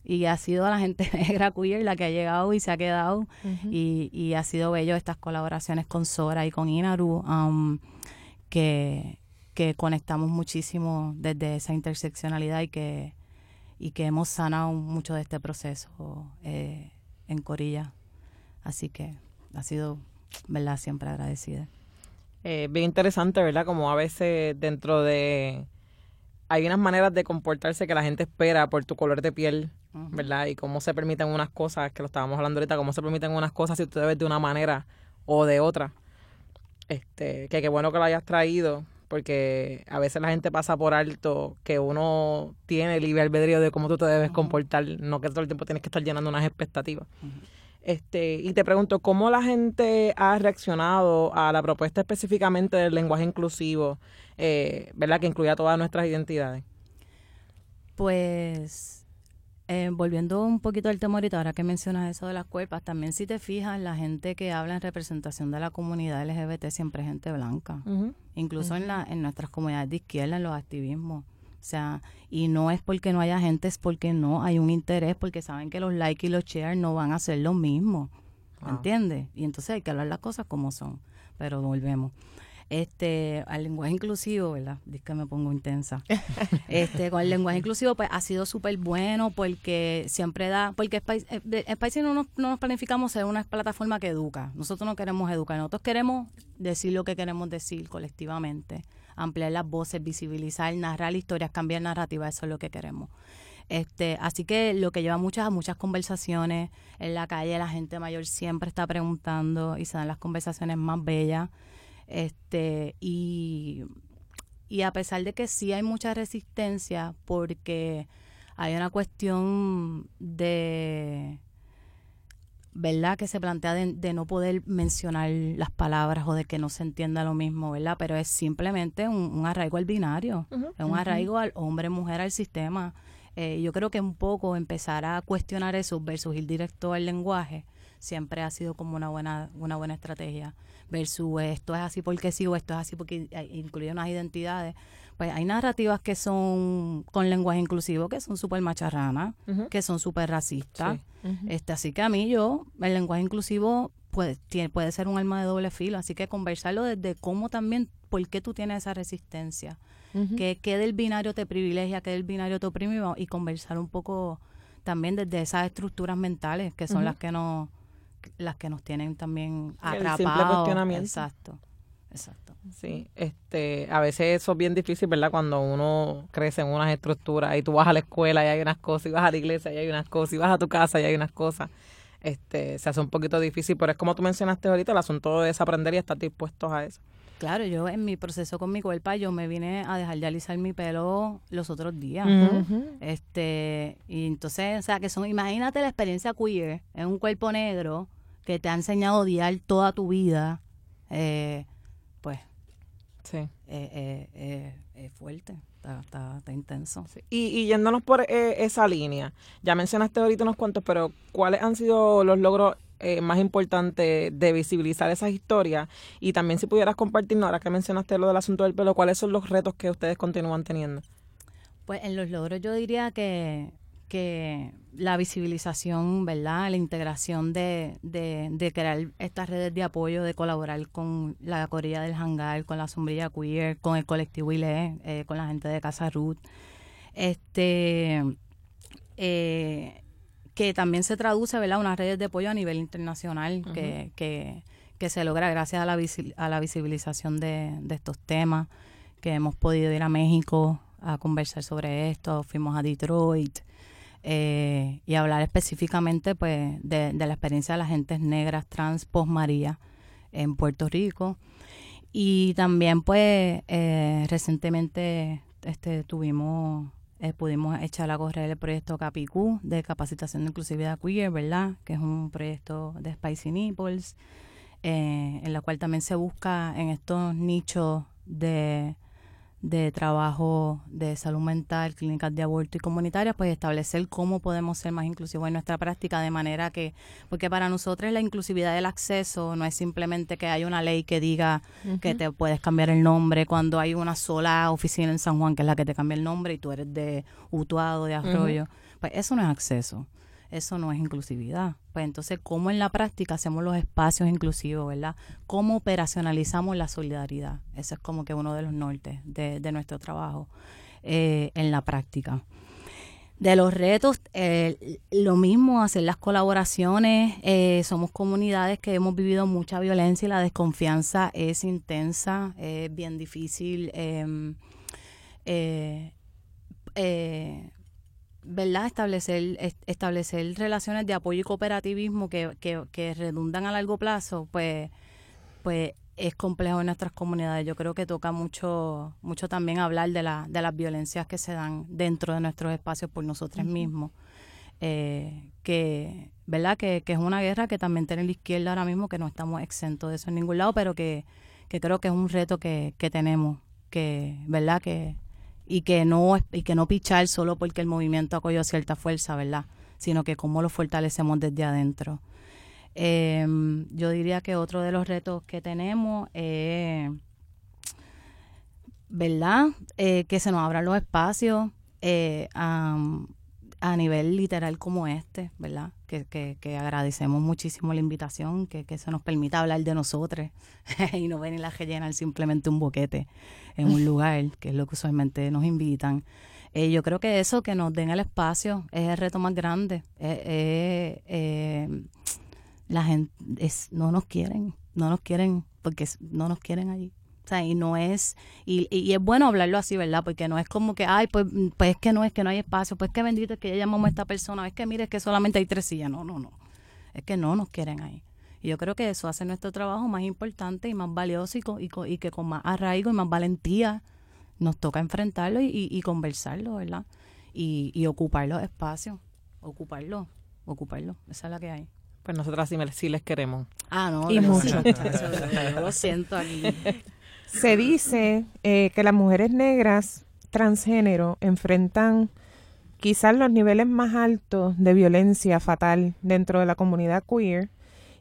Y ha sido la gente negra queer la que ha llegado y se ha quedado. y, y, ha sido bello estas colaboraciones con Sora y con Inaru, um, que, que conectamos muchísimo desde esa interseccionalidad y que y que hemos sanado mucho de este proceso eh, en Corilla. Así que ha sido, ¿verdad? Siempre agradecida. Eh, bien interesante, ¿verdad? Como a veces dentro de... Hay unas maneras de comportarse que la gente espera por tu color de piel, ¿verdad? Y cómo se permiten unas cosas, que lo estábamos hablando ahorita, cómo se permiten unas cosas si tú te ves de una manera o de otra. Este, que qué bueno que lo hayas traído, porque a veces la gente pasa por alto que uno tiene libre albedrío de cómo tú te debes comportar, no que todo el tiempo tienes que estar llenando unas expectativas. Este, y te pregunto, ¿cómo la gente ha reaccionado a la propuesta específicamente del lenguaje inclusivo, eh, ¿verdad? Que incluya todas nuestras identidades. Pues eh, volviendo un poquito al tema ahorita, ahora que mencionas eso de las cuerpas, también si te fijas, la gente que habla en representación de la comunidad LGBT siempre es gente blanca, incluso en, la, en nuestras comunidades de izquierda, en los activismos. O sea, y no es porque no haya gente, es porque no hay un interés, porque saben que los likes y los shares no van a ser lo mismo. ¿Me entiendes? Y entonces hay que hablar las cosas como son. Pero volvemos este al lenguaje inclusivo, ¿verdad? Dice que me pongo intensa. este con el lenguaje inclusivo pues ha sido súper bueno porque siempre da, porque el país no nos, no nos planificamos ser una plataforma que educa. Nosotros no queremos educar, nosotros queremos decir lo que queremos decir colectivamente, ampliar las voces, visibilizar, narrar historias, cambiar narrativa, eso es lo que queremos. Este, así que lo que lleva muchas muchas conversaciones en la calle, la gente mayor siempre está preguntando y se dan las conversaciones más bellas. Este, y, y a pesar de que sí hay mucha resistencia, porque hay una cuestión de ¿verdad? Que se plantea de, no poder mencionar las palabras o de que no se entienda lo mismo, ¿verdad? Pero es simplemente un, arraigo al binario, es un arraigo al hombre-mujer al sistema. Eh, yo creo que un poco empezar a cuestionar eso versus ir directo al lenguaje siempre ha sido como una buena, una buena estrategia versus esto es así porque sí o esto es así porque incluye unas identidades. Pues hay narrativas que son con lenguaje inclusivo que son súper macharranas, que son súper racistas. este, así que a mí yo, el lenguaje inclusivo puede, tiene, puede ser un arma de doble filo, así que conversarlo desde cómo también, por qué tú tienes esa resistencia, que, qué del binario te privilegia, qué del binario te oprime y conversar un poco también desde esas estructuras mentales que son las que nos las que nos tienen también atrapados. El simple cuestionamiento. Exacto, exacto. Sí, este, a veces eso es bien difícil, ¿verdad? Cuando uno crece en unas estructuras y tú vas a la escuela y hay unas cosas, y vas a la iglesia y hay unas cosas, y vas a tu casa y hay unas cosas, este, se hace un poquito difícil, pero es como tú mencionaste ahorita, el asunto de desaprender y estar dispuestos a eso. Claro, yo en mi proceso con mi cuerpo, yo me vine a dejar de alisar mi pelo los otros días. Este, y entonces, o sea, que son, imagínate la experiencia queer en un cuerpo negro que te ha enseñado a odiar toda tu vida, eh, pues sí. Eh, eh, es fuerte. Está, está, intenso. Y, y, yéndonos por esa línea, ya mencionaste ahorita unos cuantos, pero ¿cuáles han sido los logros más importantes de visibilizar esas historias? Y también si pudieras compartirnos, ahora que mencionaste lo del asunto del pelo, ¿cuáles son los retos que ustedes continúan teniendo? Pues en los logros yo diría que que la visibilización, ¿verdad? La integración de, de, crear estas redes de apoyo, de colaborar con la Corilla del Hangar, con la Sombrilla Queer, con el colectivo ILE, eh, con la gente de Casa Ruth. Este, eh, que también se traduce, ¿verdad? Unas redes de apoyo a nivel internacional que, que, que se logra gracias a la, a la visibilización de, de estos temas, que hemos podido ir a México a conversar sobre esto, fuimos a Detroit, eh, y hablar específicamente pues de, la experiencia de las gentes negras trans post María en Puerto Rico y también pues eh, recientemente este tuvimos eh, pudimos echar a correr el proyecto Capicú de capacitación de inclusividad queer, ¿verdad? Que es un proyecto de Spicy Nipples, en la cual también se busca en estos nichos de de trabajo de salud mental, clínicas de aborto y comunitarias, pues establecer cómo podemos ser más inclusivos en nuestra práctica de manera que, porque para nosotros la inclusividad del acceso no es simplemente que hay una ley que diga que te puedes cambiar el nombre cuando hay una sola oficina en San Juan que es la que te cambia el nombre y tú eres de Utuado, de Arroyo, pues eso no es acceso eso no es inclusividad. Pues entonces, ¿cómo en la práctica hacemos los espacios inclusivos, verdad? ¿Cómo operacionalizamos la solidaridad? Ese es como que uno de los nortes de, nuestro trabajo eh, en la práctica. De los retos, eh, lo mismo, hacer las colaboraciones. Eh, somos comunidades que hemos vivido mucha violencia y la desconfianza es intensa, es bien difícil. Em, ¿verdad? Establecer, establecer relaciones de apoyo y cooperativismo que, que, que, redundan a largo plazo, pues, pues es complejo en nuestras comunidades. Yo creo que toca mucho, mucho también hablar de, la, de las violencias que se dan dentro de nuestros espacios por nosotros mismos. Eh, que, ¿verdad? Que, que, es una guerra que también tiene la izquierda ahora mismo, que no estamos exentos de eso en ningún lado, pero que, que creo que es un reto que, que tenemos, que, ¿verdad? Que, y que no y que no pichar solo porque el movimiento acogió cierta fuerza, ¿verdad? Sino que cómo lo fortalecemos desde adentro. Em, yo diría que otro de los retos que tenemos es, ¿verdad? Eh, que se nos abran los espacios eh, a nivel literal como este, ¿verdad? Que, que, que agradecemos muchísimo la invitación, que, que se nos permita hablar de nosotros y no venir a rellenar simplemente un boquete en un lugar, que es lo que usualmente nos invitan. Eh, yo creo que eso, que nos den el espacio, es el reto más grande. Eh, eh, la gente es, no nos quieren, no nos quieren, porque no nos quieren allí. O sea, y no es, y, y, es bueno hablarlo así, ¿verdad? Porque no es como que, ay, pues, pues es que no es que no hay espacio, pues que bendito es que ya llamamos a esta persona, es que mire, es que solamente hay tres sillas. No, no, no. Es que no nos quieren ahí. Y yo creo que eso hace nuestro trabajo más importante y más valioso y, y, que con más arraigo y más valentía nos toca enfrentarlo y, y conversarlo, ¿verdad? Y, y ocupar los espacios, ocuparlo, ocuparlo. Esa es la que hay. Pues nosotras sí, les queremos. Ah, no. Y mucho. lo siento aquí. Se dice eh, que las mujeres negras transgénero enfrentan quizás los niveles más altos de violencia fatal dentro de la comunidad queer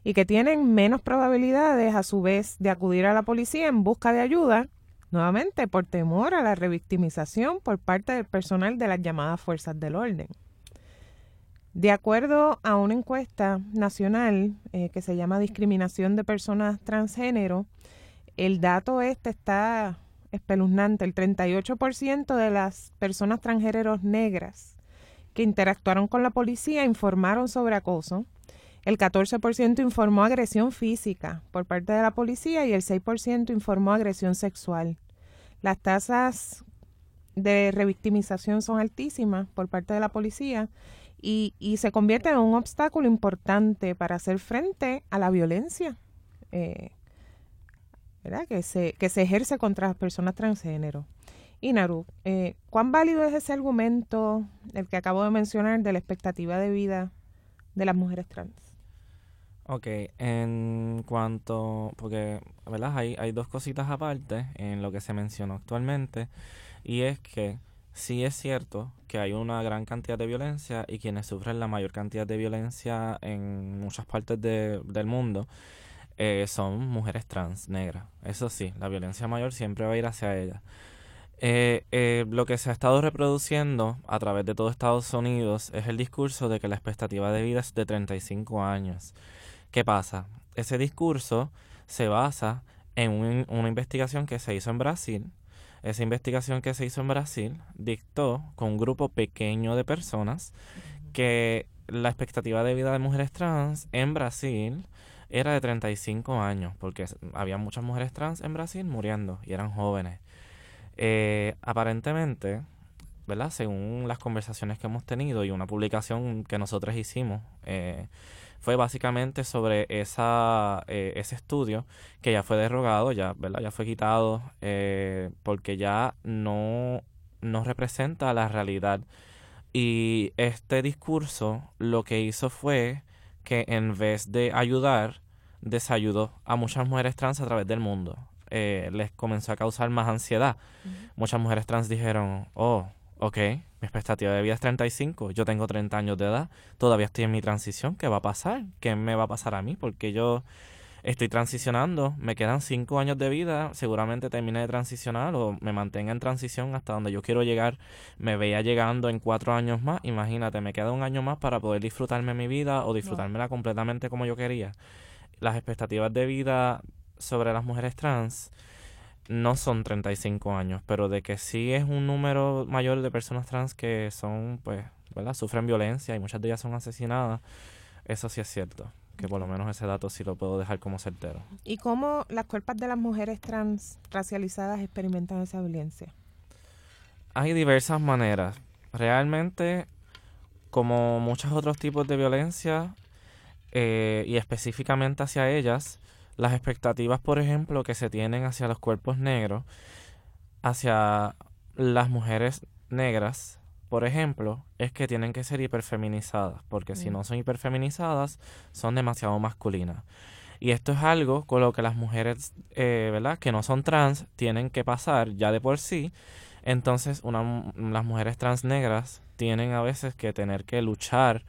y que tienen menos probabilidades a su vez de acudir a la policía en busca de ayuda, nuevamente por temor a la revictimización por parte del personal de las llamadas fuerzas del orden. De acuerdo a una encuesta nacional eh, que se llama Discriminación de Personas Transgénero, el dato este está espeluznante. El 38% de las personas transgéneros negras que interactuaron con la policía informaron sobre acoso. El 14% informó agresión física por parte de la policía y el 6% informó agresión sexual. Las tasas de revictimización son altísimas por parte de la policía y, y se convierte en un obstáculo importante para hacer frente a la violencia eh, que se, que se ejerce contra las personas transgénero. Y Naru, eh, ¿cuán válido es ese argumento, el que acabo de mencionar, de la expectativa de vida de las mujeres trans? Ok, en cuanto, porque, ¿verdad? Hay, hay dos cositas aparte en lo que se mencionó actualmente, y es que sí es cierto que hay una gran cantidad de violencia y quienes sufren la mayor cantidad de violencia en muchas partes del mundo eh, son mujeres trans negras. Eso sí, la violencia mayor siempre va a ir hacia ellas. Eh, eh, lo que se ha estado reproduciendo a través de todo Estados Unidos es el discurso de que la expectativa de vida es de 35 años. ¿Qué pasa? Ese discurso se basa en una investigación que se hizo en Brasil. Esa investigación que se hizo en Brasil dictó con un grupo pequeño de personas que la expectativa de vida de mujeres trans en Brasil era de 35 años, porque había muchas mujeres trans en Brasil muriendo y eran jóvenes. Eh, aparentemente, ¿verdad? Según las conversaciones que hemos tenido y una publicación que nosotros hicimos, eh, fue básicamente sobre esa, eh, ese estudio que ya fue derogado, ya, ¿verdad? ya fue quitado, porque ya no, no representa la realidad. Y este discurso lo que hizo fue que en vez de ayudar, desayudó a muchas mujeres trans a través del mundo. Eh, les comenzó a causar más ansiedad. Muchas mujeres trans dijeron, oh, ok, mi expectativa de vida es 35, yo tengo 30 años de edad, todavía estoy en mi transición, ¿qué va a pasar? ¿Qué me va a pasar a mí? Porque yo estoy transicionando, me quedan 5 años de vida, seguramente termine de transicionar o me mantenga en transición hasta donde yo quiero llegar, me veía llegando en 4 años más, imagínate, me queda un año más para poder disfrutarme mi vida o disfrutármela completamente como yo quería. Las expectativas de vida sobre las mujeres trans no son 35 años, pero de que sí es un número mayor de personas trans que son, pues, ¿verdad? Sufren violencia y muchas de ellas son asesinadas, eso sí es cierto, que por lo menos ese dato sí lo puedo dejar como certero. ¿Y cómo las cuerpas de las mujeres trans racializadas experimentan esa violencia? Hay diversas maneras. Realmente, como muchos otros tipos de violencia, eh, y específicamente hacia ellas, las expectativas, por ejemplo, que se tienen hacia los cuerpos negros, hacia las mujeres negras, por ejemplo, es que tienen que ser hiperfeminizadas, porque si mm. no son hiperfeminizadas, son demasiado masculinas. Y esto es algo con lo que las mujeres, eh, ¿verdad?, que no son trans, tienen que pasar ya de por sí. Entonces, una, las mujeres trans negras tienen a veces que tener que luchar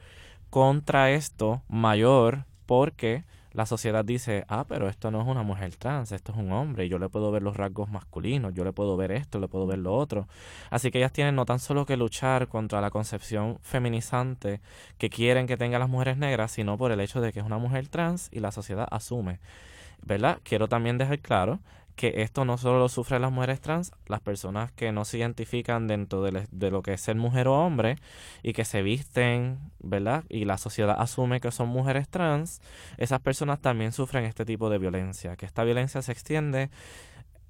contra esto mayor porque la sociedad dice, ah, pero esto no es una mujer trans, esto es un hombre, yo le puedo ver los rasgos masculinos, yo le puedo ver esto, le puedo ver lo otro. Así que ellas tienen no tan solo que luchar contra la concepción feminizante que quieren que tengan las mujeres negras, sino por el hecho de que es una mujer trans y la sociedad asume. ¿Verdad? Quiero también dejar claro que esto no solo lo sufren las mujeres trans, las personas que no se identifican dentro de, lo que es ser mujer o hombre y que se visten, ¿verdad? Y la sociedad asume que son mujeres trans, esas personas también sufren este tipo de violencia, que esta violencia se extiende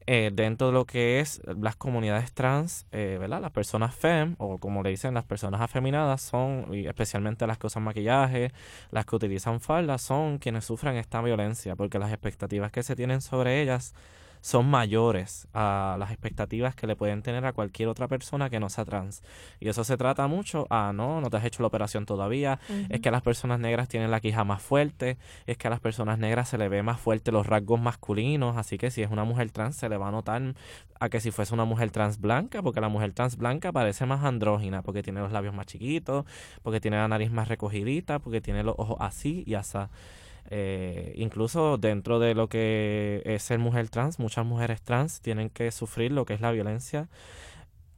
eh, dentro de lo que es las comunidades trans, eh, ¿verdad? Las personas fem, o como le dicen, las personas afeminadas son, y especialmente las que usan maquillaje, las que utilizan faldas, son quienes sufren esta violencia, porque las expectativas que se tienen sobre ellas son mayores a las expectativas que le pueden tener a cualquier otra persona que no sea trans. Y eso se trata mucho a, no, no te has hecho la operación todavía, es que las personas negras tienen la quija más fuerte, es que a las personas negras se le ve más fuerte los rasgos masculinos, así que si es una mujer trans se le va a notar a que si fuese una mujer trans blanca, porque la mujer trans blanca parece más andrógina, porque tiene los labios más chiquitos, porque tiene la nariz más recogidita, porque tiene los ojos así y así. Eh, incluso dentro de lo que es ser mujer trans, muchas mujeres trans tienen que sufrir lo que es la violencia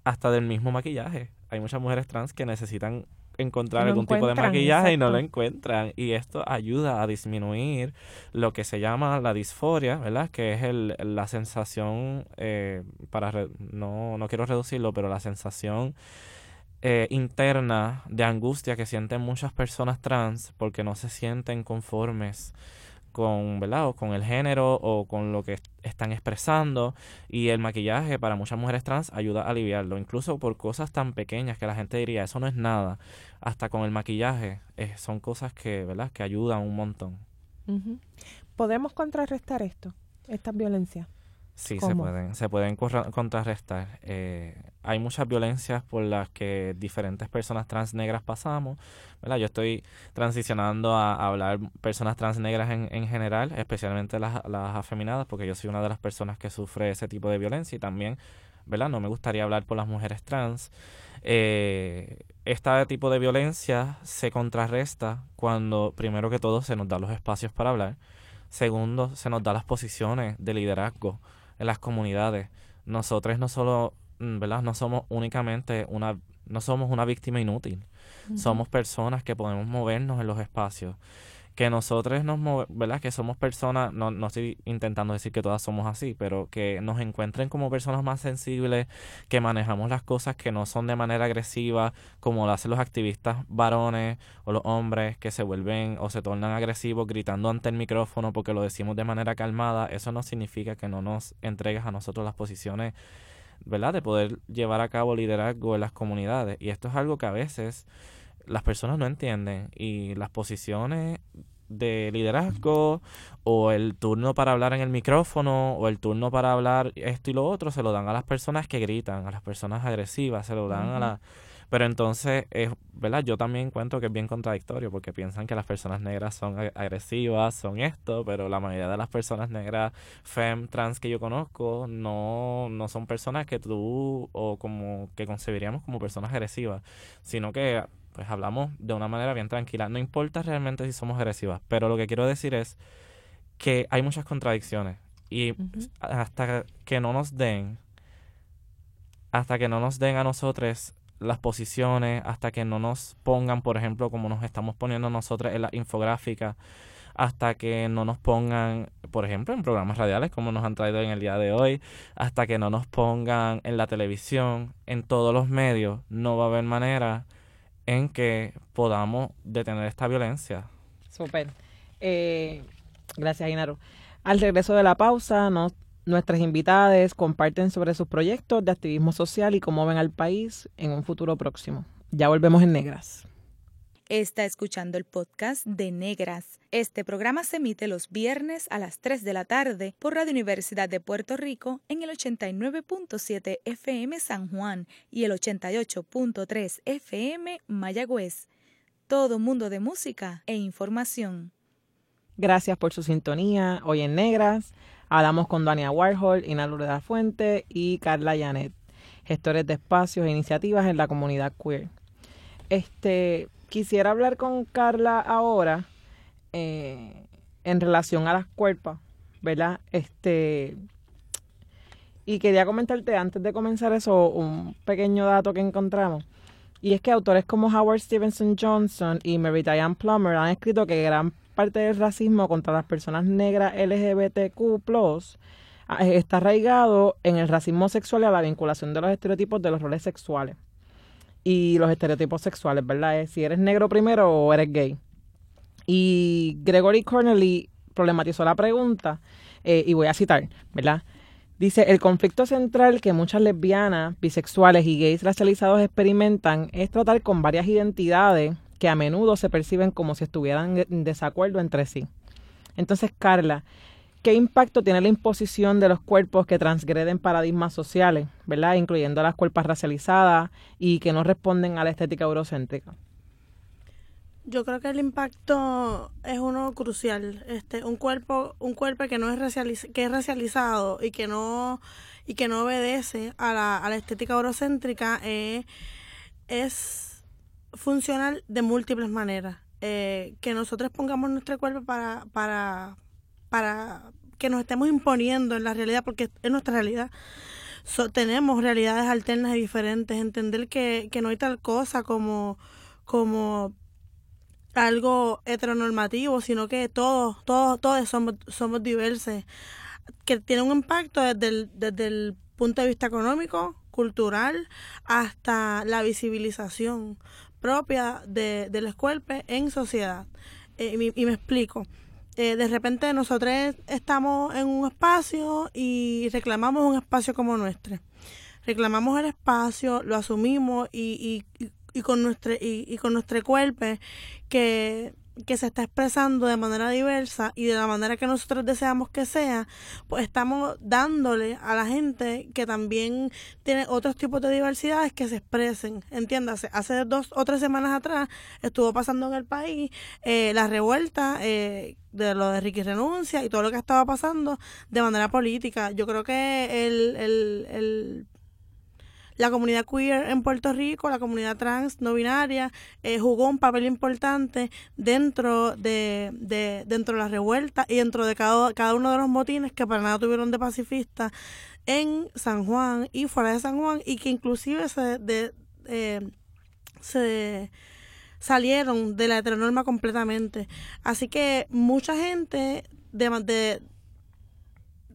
hasta del mismo maquillaje. Hay muchas mujeres trans que necesitan encontrar algún tipo de maquillaje y no lo encuentran. Y esto ayuda a disminuir lo que se llama la disforia, ¿verdad? Que es el, la sensación, eh, para no, no quiero reducirlo, pero la sensación eh, interna de angustia que sienten muchas personas trans porque no se sienten conformes con, ¿verdad? O con el género o con lo que están expresando y el maquillaje para muchas mujeres trans ayuda a aliviarlo, incluso por cosas tan pequeñas que la gente diría, eso no es nada, hasta con el maquillaje eh, son cosas que, ¿verdad? que ayudan un montón. ¿Podemos contrarrestar esto, esta violencia? Sí, se pueden, se pueden contrarrestar. Eh, hay muchas violencias por las que diferentes personas trans negras pasamos. ¿verdad? Yo estoy transicionando a, hablar personas trans negras en, en general, especialmente las, las afeminadas, porque yo soy una de las personas que sufre ese tipo de violencia y también, ¿verdad? No me gustaría hablar por las mujeres trans. Eh, este tipo de violencia se contrarresta cuando, primero que todo, se nos da los espacios para hablar. Segundo, se nos da las posiciones de liderazgo en las comunidades. Nosotros no solo, ¿verdad? No somos únicamente una, no somos una víctima inútil. Somos personas que podemos movernos en los espacios. que nosotros nos movemos, ¿verdad? Que somos personas, no, no estoy intentando decir que todas somos así, pero que nos encuentren como personas más sensibles, que manejamos las cosas que no son de manera agresiva, como lo hacen los activistas varones o los hombres que se vuelven o se tornan agresivos gritando ante el micrófono porque lo decimos de manera calmada, eso no significa que no nos entregues a nosotros las posiciones ¿verdad? De poder llevar a cabo liderazgo en las comunidades. Y esto es algo que a veces las personas no entienden y las posiciones de liderazgo o el turno para hablar en el micrófono o el turno para hablar esto y lo otro se lo dan a las personas que gritan, a las personas agresivas, se lo dan a la pero entonces, es, ¿verdad? Yo también encuentro que es bien contradictorio porque piensan que las personas negras son agresivas, son esto, pero la mayoría de las personas negras, fem, trans que yo conozco, no, no son personas que tú o como que concebiríamos como personas agresivas, sino que pues hablamos de una manera bien tranquila. No importa realmente si somos agresivas, pero lo que quiero decir es que hay muchas contradicciones y hasta que no nos den, hasta que no nos den a nosotros las posiciones, hasta que no nos pongan, por ejemplo, como nos estamos poniendo nosotros en la infográfica, hasta que no nos pongan, por ejemplo, en programas radiales como nos han traído en el día de hoy, hasta que no nos pongan en la televisión, en todos los medios, no va a haber manera en que podamos detener esta violencia. Súper. Eh, gracias, Inaro. Al regreso de la pausa, nos Nuestras invitadas comparten sobre sus proyectos de activismo social y cómo ven al país en un futuro próximo. Ya volvemos en Negras. Está escuchando el podcast de Negras. Este programa se emite los viernes a las 3 de la tarde por Radio Universidad de Puerto Rico en el 89.7 FM San Juan y el 88.3 FM Mayagüez. Todo mundo de música e información. Gracias por su sintonía hoy en Negras. Hablamos con Dania Warhol, Ina Lourdes Fuente y Carla Janet, gestores de espacios e iniciativas en la comunidad queer. Este, quisiera hablar con Carla ahora eh, en relación a las cuerpas, ¿verdad? Este, y quería comentarte antes de comenzar eso un pequeño dato que encontramos. Y es que autores como Howard Stevenson Johnson y Mary Diane Plummer han escrito que gran parte del racismo contra las personas negras LGBTQ ah, está arraigado en el racismo sexual y a la vinculación de los estereotipos de los roles sexuales. Y los estereotipos sexuales, ¿verdad? Es si eres negro primero o eres gay. Y Gregory Cornely problematizó la pregunta, eh, y voy a citar, ¿verdad? Dice, el conflicto central que muchas lesbianas, bisexuales y gays racializados experimentan es tratar con varias identidades que a menudo se perciben como si estuvieran en desacuerdo entre sí. Entonces, Carla, ¿qué impacto tiene la imposición de los cuerpos que transgreden paradigmas sociales, ¿verdad? Incluyendo las cuerpos racializadas y que no responden a la estética eurocéntrica? Yo creo que el impacto es uno crucial. Este, un cuerpo, un cuerpo que no es que es racializado y que no y que no obedece a la, a la estética eurocéntrica eh, es funcional de múltiples maneras. Eh, que nosotros pongamos nuestro cuerpo para, para, para que nos estemos imponiendo en la realidad, porque es nuestra realidad. tenemos realidades alternas y diferentes. Entender que, que no hay tal cosa como, como algo heteronormativo, sino que todos, todos, todos somos, somos diversos. Que tiene un impacto desde el, desde el punto de vista económico, cultural, hasta la visibilización propia de, del escuelpe en sociedad. Eh, y, me explico. Eh, de repente nosotros estamos en un espacio y reclamamos un espacio como nuestro. Reclamamos el espacio, lo asumimos y, y, y con nuestro y, con nuestro cuerpo que que se está expresando de manera diversa y de la manera que nosotros deseamos que sea, pues estamos dándole a la gente que también tiene otros tipos de diversidades que se expresen. Entiéndase, hace dos o tres semanas atrás estuvo pasando en el país eh, la revuelta eh, de lo de Ricky Renuncia y todo lo que estaba pasando de manera política. Yo creo que el, el, el la comunidad queer en Puerto Rico, la comunidad trans no binaria, eh, jugó un papel importante dentro de, de, dentro de la revuelta y dentro de cada, cada uno de los motines que para nada tuvieron de pacifista en San Juan y fuera de San Juan y que inclusive se, de, eh, se salieron de la heteronorma completamente. Así que mucha gente de, de,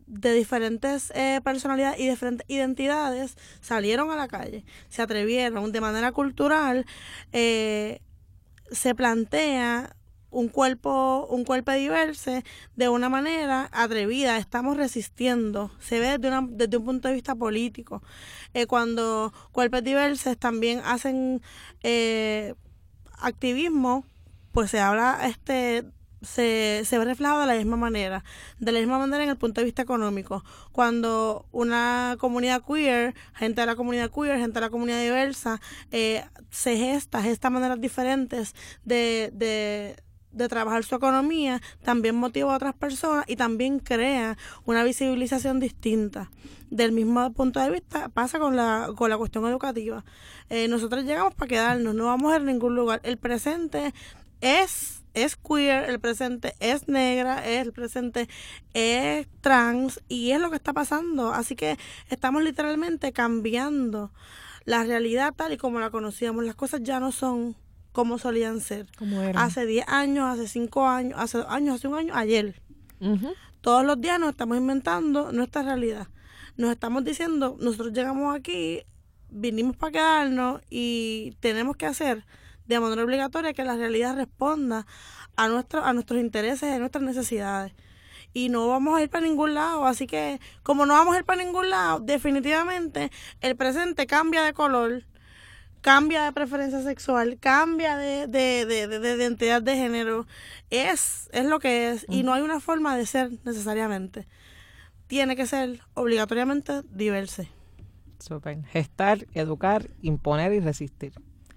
de diferentes eh, personalidades y diferentes identidades salieron a la calle, se atrevieron de manera cultural, eh, se plantea un cuerpo, un cuerpo diverso de una manera atrevida, estamos resistiendo, se ve desde, desde un punto de vista político. Eh, cuando cuerpos diversos también hacen activismo, pues se habla este se, se ve reflejado de la misma manera, de la misma manera en el punto de vista económico. Cuando una comunidad queer, gente de la comunidad queer, gente de la comunidad diversa, eh, se gesta, gesta maneras diferentes de, de, de trabajar su economía, también motiva a otras personas y también crea una visibilización distinta. Del mismo punto de vista pasa con la, con la cuestión educativa. Eh, nosotros llegamos para quedarnos, no vamos a ningún lugar. El presente es es queer, el presente es negra, el presente es trans y es lo que está pasando. Así que estamos literalmente cambiando la realidad tal y como la conocíamos. Las cosas ya no son como solían ser. Como Hace 10 años, hace 5 años, hace 2 años, hace un año, ayer. Todos los días nos estamos inventando nuestra realidad. Nos estamos diciendo, nosotros llegamos aquí, vinimos para quedarnos y tenemos que hacer de manera obligatoria que la realidad responda a, nuestro, a nuestros intereses y a nuestras necesidades. Y no vamos a ir para ningún lado. Así que, como no vamos a ir para ningún lado, definitivamente el presente cambia de color, cambia de preferencia sexual, cambia de, de, de, de, identidad de género. Es, es lo que es. Y no hay una forma de ser necesariamente. Tiene que ser obligatoriamente diverse. Super. Gestar, educar, imponer y resistir.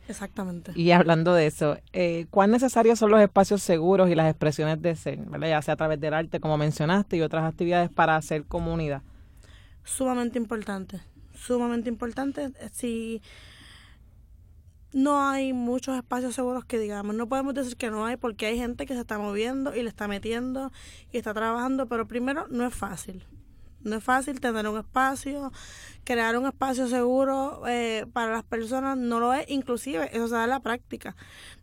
Exactamente. Y hablando de eso, eh, ¿cuán necesarios son los espacios seguros y las expresiones de ser, ya sea a través del arte, como mencionaste, y otras actividades para hacer comunidad? Sumamente importante, sumamente importante. Si no hay muchos espacios seguros que digamos, no podemos decir que no hay porque hay gente que se está moviendo y le está metiendo y está trabajando, pero primero no es fácil. No es fácil tener un espacio, crear un espacio seguro eh, para las personas, no lo es, inclusive eso se da en la práctica.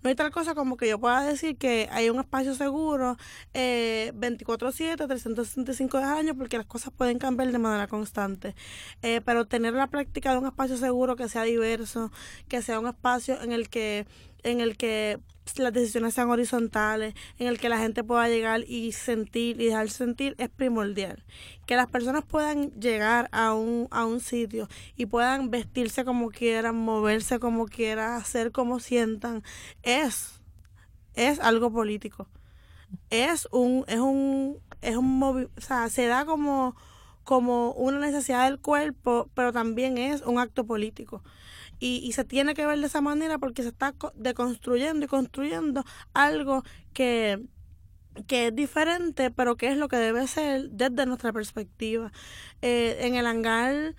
No hay tal cosa como que yo pueda decir que hay un espacio seguro eh, 24/7, 365 años, porque las cosas pueden cambiar de manera constante. Eh, pero tener la práctica de un espacio seguro que sea diverso, que sea un espacio en el que en el que las decisiones sean horizontales, en el que la gente pueda llegar y sentir y dejar sentir es primordial. Que las personas puedan llegar a un, a un sitio y puedan vestirse como quieran, moverse como quieran, hacer como sientan, es, es algo político. Es un, es un, es un o sea, se da como, como una necesidad del cuerpo, pero también es un acto político y, y se tiene que ver de esa manera porque se está deconstruyendo y construyendo algo que que es diferente, pero que es lo que debe ser desde nuestra perspectiva. Eh, en el hangar,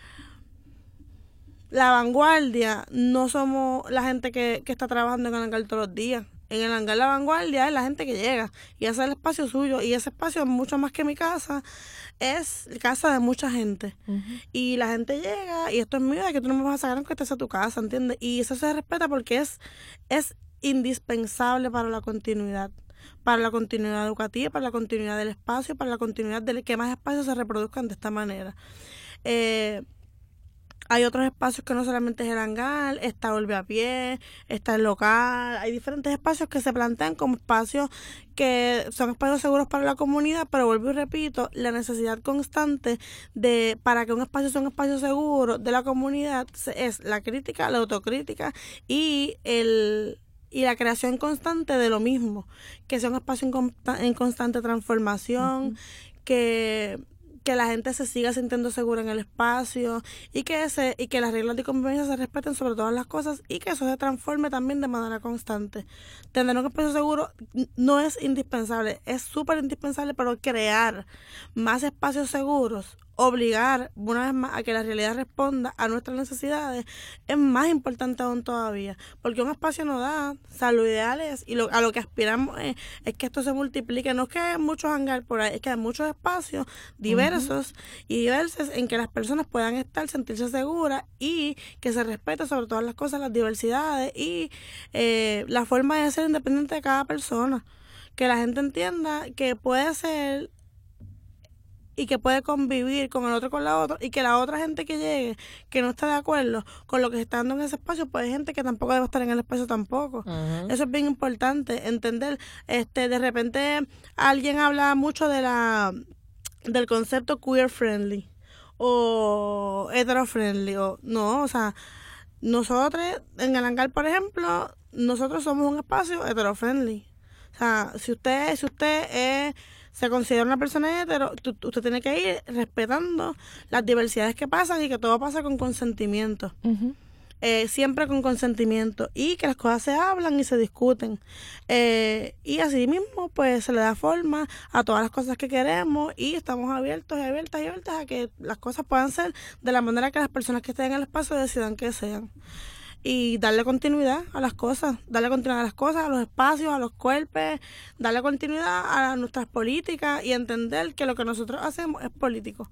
la vanguardia, no somos la gente que, que está trabajando en el hangar todos los días en el hangar La Vanguardia es la gente que llega y hace el espacio suyo y ese espacio mucho más que mi casa es casa de mucha gente. Y la gente llega y esto es mío de que tú no me vas a sacar aunque estés a tu casa ¿entiendes? y eso se respeta porque es es indispensable para la continuidad para la continuidad educativa para la continuidad del espacio para la continuidad de que más espacios se reproduzcan de esta manera. Eh, hay otros espacios que no solamente es el hangar, está Volve a Pie, está el local, hay diferentes espacios que se plantean como espacios que son espacios seguros para la comunidad, pero vuelvo y repito, la necesidad constante de para que un espacio sea un espacio seguro de la comunidad es la crítica, la autocrítica y el y la creación constante de lo mismo, que sea un espacio en, en constante transformación, que que la gente se siga sintiendo segura en el espacio y que ese y que las reglas de convivencia se respeten sobre todas las cosas y que eso se transforme también de manera constante. Tener un espacio seguro no es indispensable, es súper indispensable, pero crear más espacios seguros obligar una vez más a que la realidad responda a nuestras necesidades es más importante aún todavía, porque un espacio no da, o sea, lo ideal es, y lo, a lo que aspiramos es, que esto se multiplique, no es que haya muchos hangar por ahí, es que hay muchos espacios diversos y diversos en que las personas puedan estar, sentirse seguras y que se respete sobre todas las cosas las diversidades y eh, la forma de ser independiente de cada persona. Que la gente entienda que puede ser y que puede convivir con el otro con la otra y que la otra gente que llegue que no está de acuerdo con lo que está dando en ese espacio pues hay gente que tampoco debe estar en el espacio tampoco. Eso es bien importante entender este de repente alguien habla mucho de la del concepto queer friendly o hetero friendly o no o sea nosotros en el hangar por ejemplo nosotros somos un espacio hetero friendly. O sea si usted si usted es se considera una persona hetero, usted tiene que ir respetando las diversidades que pasan y que todo pasa con consentimiento. Eh, siempre con consentimiento y que las cosas se hablan y se discuten. Eh, y así mismo, pues se le da forma a todas las cosas que queremos y estamos abiertos y abiertas y abiertas a que las cosas puedan ser de la manera que las personas que estén en el espacio decidan que sean y darle continuidad a las cosas, darle continuidad a las cosas, a los espacios, a los cuerpos, darle continuidad a nuestras políticas y entender que lo que nosotros hacemos es político.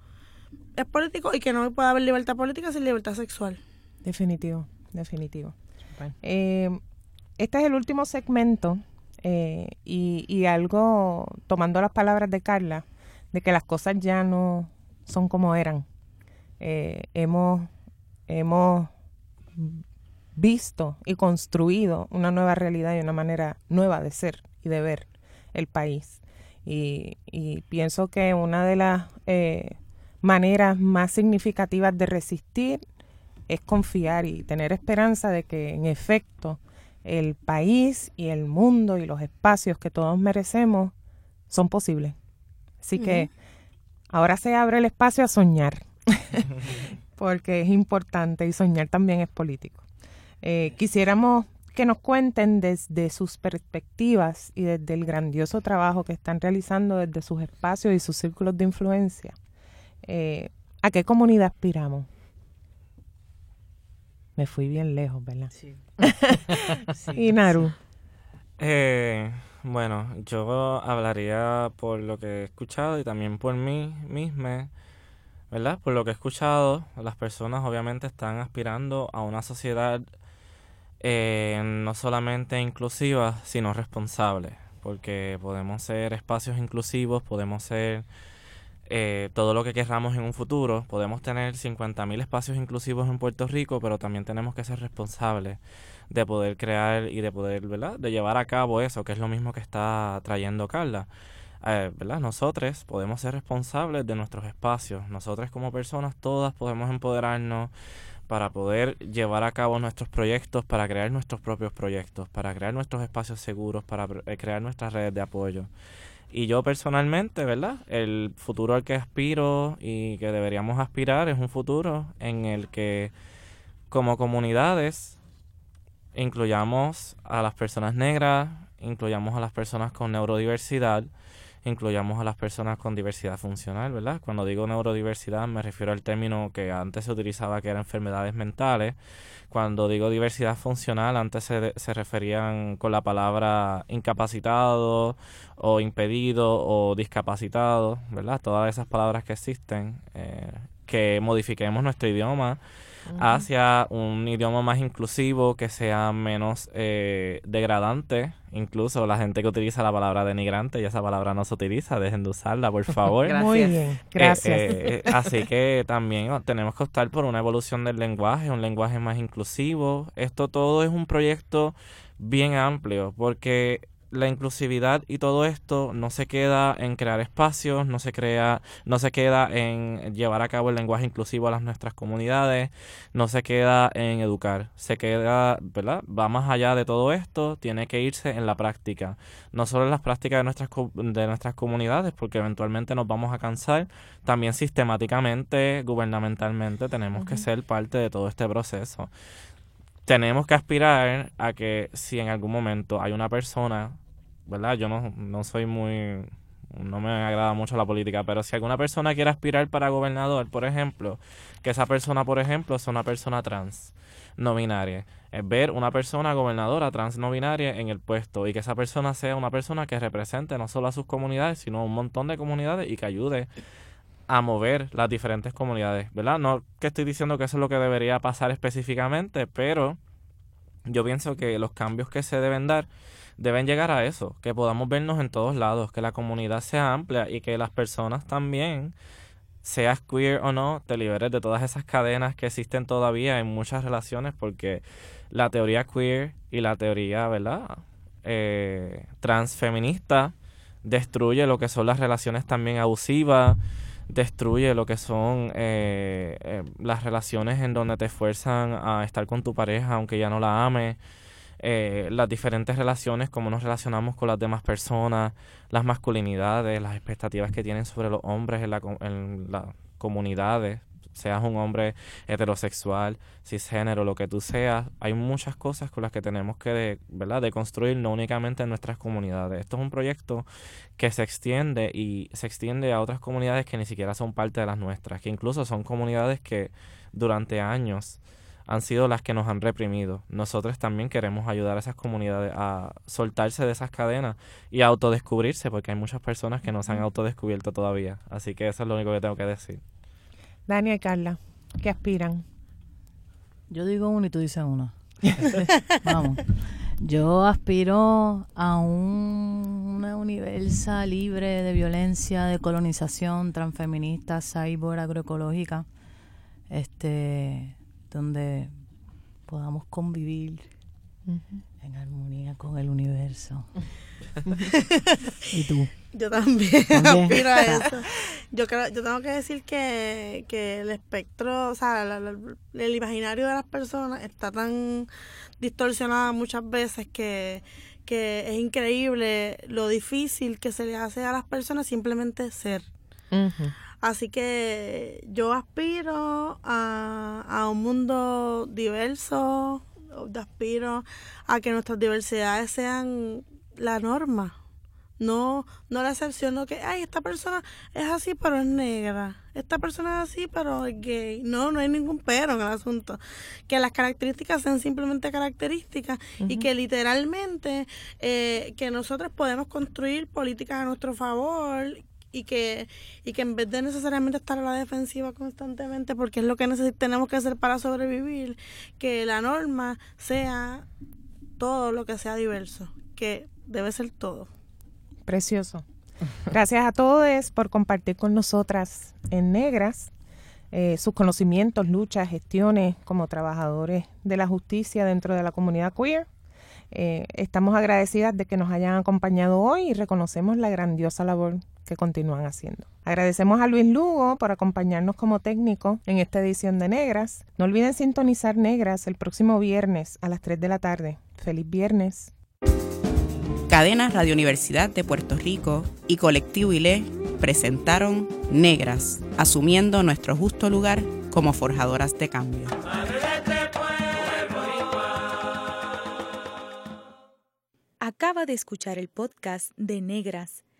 Es político y que no puede haber libertad política sin libertad sexual. Definitivo, definitivo. Eh, este es el último segmento eh, y, y algo, tomando las palabras de Carla, de que las cosas ya no son como eran. Eh, hemos, hemos visto y construido una nueva realidad y una manera nueva de ser y de ver el país. Y, pienso que una de las eh, maneras más significativas de resistir es confiar y tener esperanza de que en efecto el país y el mundo y los espacios que todos merecemos son posibles. Así que ahora se abre el espacio a soñar, porque es importante y soñar también es político. Eh, quisiéramos que nos cuenten desde sus perspectivas y desde el grandioso trabajo que están realizando desde sus espacios y sus círculos de influencia. Eh, ¿A qué comunidad aspiramos? Me fui bien lejos, ¿verdad? Sí. y Naru. Eh, bueno, yo hablaría por lo que he escuchado y también por mí misma. ¿verdad? Por lo que he escuchado, las personas obviamente están aspirando a una sociedad eh, no solamente inclusiva, sino responsable, porque podemos ser espacios inclusivos, podemos ser eh, todo lo que querramos en un futuro, podemos tener 50.000 espacios inclusivos en Puerto Rico, pero también tenemos que ser responsables de poder crear y de poder, ¿verdad? De llevar a cabo eso, que es lo mismo que está trayendo Carla. Eh, ¿verdad? Nosotros podemos ser responsables de nuestros espacios. Nosotros como personas todas podemos empoderarnos para poder llevar a cabo nuestros proyectos, para crear nuestros propios proyectos, para crear nuestros espacios seguros, para eh, crear nuestras redes de apoyo. Y yo personalmente, ¿verdad? El futuro al que aspiro y que deberíamos aspirar es un futuro en el que como comunidades incluyamos a las personas negras, incluyamos a las personas con neurodiversidad, incluyamos a las personas con diversidad funcional, ¿verdad? Cuando digo neurodiversidad me refiero al término que antes se utilizaba que eran enfermedades mentales. Cuando digo diversidad funcional, antes se, se referían con la palabra incapacitado o impedido o discapacitado, ¿verdad? Todas esas palabras que existen, eh, que modifiquemos nuestro idioma hacia un idioma más inclusivo, que sea menos eh, degradante. Incluso la gente que utiliza la palabra denigrante, y esa palabra no se utiliza, dejen de usarla, por favor. Muy bien, eh, gracias. Eh, así que también oh, tenemos que optar por una evolución del lenguaje, un lenguaje más inclusivo. Esto todo es un proyecto bien amplio, porque la inclusividad y todo esto no se queda en crear espacios, no se crea, no se queda en llevar a cabo el lenguaje inclusivo a las nuestras comunidades, no se queda en educar, se queda, ¿verdad? Va más allá de todo esto, tiene que irse en la práctica, no solo en las prácticas de nuestras de nuestras comunidades, porque eventualmente nos vamos a cansar, también sistemáticamente, gubernamentalmente tenemos que ser parte de todo este proceso. Tenemos que aspirar a que si en algún momento hay una persona, ¿verdad? Yo no, no soy muy no me agrada mucho la política, pero si alguna persona quiere aspirar para gobernador, por ejemplo, que esa persona, por ejemplo, sea una persona trans, no binaria, es ver una persona gobernadora trans no binaria en el puesto y que esa persona sea una persona que represente no solo a sus comunidades, sino a un montón de comunidades y que ayude a mover las diferentes comunidades, ¿verdad? No que estoy diciendo que eso es lo que debería pasar específicamente, pero yo pienso que los cambios que se deben dar deben llegar a eso, que podamos vernos en todos lados, que la comunidad sea amplia y que las personas también, seas queer o no, te liberes de todas esas cadenas que existen todavía en muchas relaciones, porque la teoría queer y la teoría, ¿verdad? Eh, transfeminista destruye lo que son las relaciones también abusivas, destruye lo que son eh, eh, las relaciones en donde te esfuerzan a estar con tu pareja aunque ya no la ames, eh, las diferentes relaciones, cómo nos relacionamos con las demás personas, las masculinidades, las expectativas que tienen sobre los hombres en, la, en las comunidades, seas un hombre heterosexual, cisgénero, lo que tú seas, hay muchas cosas con las que tenemos que, ¿verdad?, de construir no únicamente en nuestras comunidades. Esto es un proyecto que se extiende y se extiende a otras comunidades que ni siquiera son parte de las nuestras, que incluso son comunidades que durante años han sido las que nos han reprimido. Nosotros también queremos ayudar a esas comunidades a soltarse de esas cadenas y a autodescubrirse, porque hay muchas personas que no se han autodescubierto todavía. Así que eso es lo único que tengo que decir. Dania y Carla, ¿qué aspiran? Yo digo uno y tú dices uno. Vamos. Yo aspiro a un, una universa libre de violencia, de colonización, transfeminista, cyborg, agroecológica, este, donde podamos convivir en armonía con el universo. ¿Y tú? Yo también, aspiro a eso. Yo, creo, yo tengo que decir que, que el espectro, o sea, el imaginario de las personas está tan distorsionado muchas veces que, que es increíble lo difícil que se le hace a las personas simplemente ser. Así que yo aspiro a, a un mundo diverso, aspiro a que nuestras diversidades sean la norma, no, no la excepción, no que, ay, esta persona es así pero es negra, esta persona es así pero es gay. No, no hay ningún pero en el asunto. Que las características sean simplemente características y que literalmente eh, que nosotros podemos construir políticas a nuestro favor y que, y que en vez de necesariamente estar a la defensiva constantemente, porque es lo que tenemos que hacer para sobrevivir, que la norma sea todo lo que sea diverso, que debe ser todo. Precioso. Gracias a todos por compartir con nosotras en Negras eh, sus conocimientos, luchas, gestiones como trabajadores de la justicia dentro de la comunidad queer. Eh, estamos agradecidas de que nos hayan acompañado hoy y reconocemos la grandiosa labor que continúan haciendo. Agradecemos a Luis Lugo por acompañarnos como técnico en esta edición de Negras. No olviden sintonizar Negras el próximo viernes a las 3 de la tarde. Feliz viernes. Cadena Radio Universidad de Puerto Rico y Colectivo ILE presentaron Negras, asumiendo nuestro justo lugar como forjadoras de cambio. Acaba de escuchar el podcast de Negras.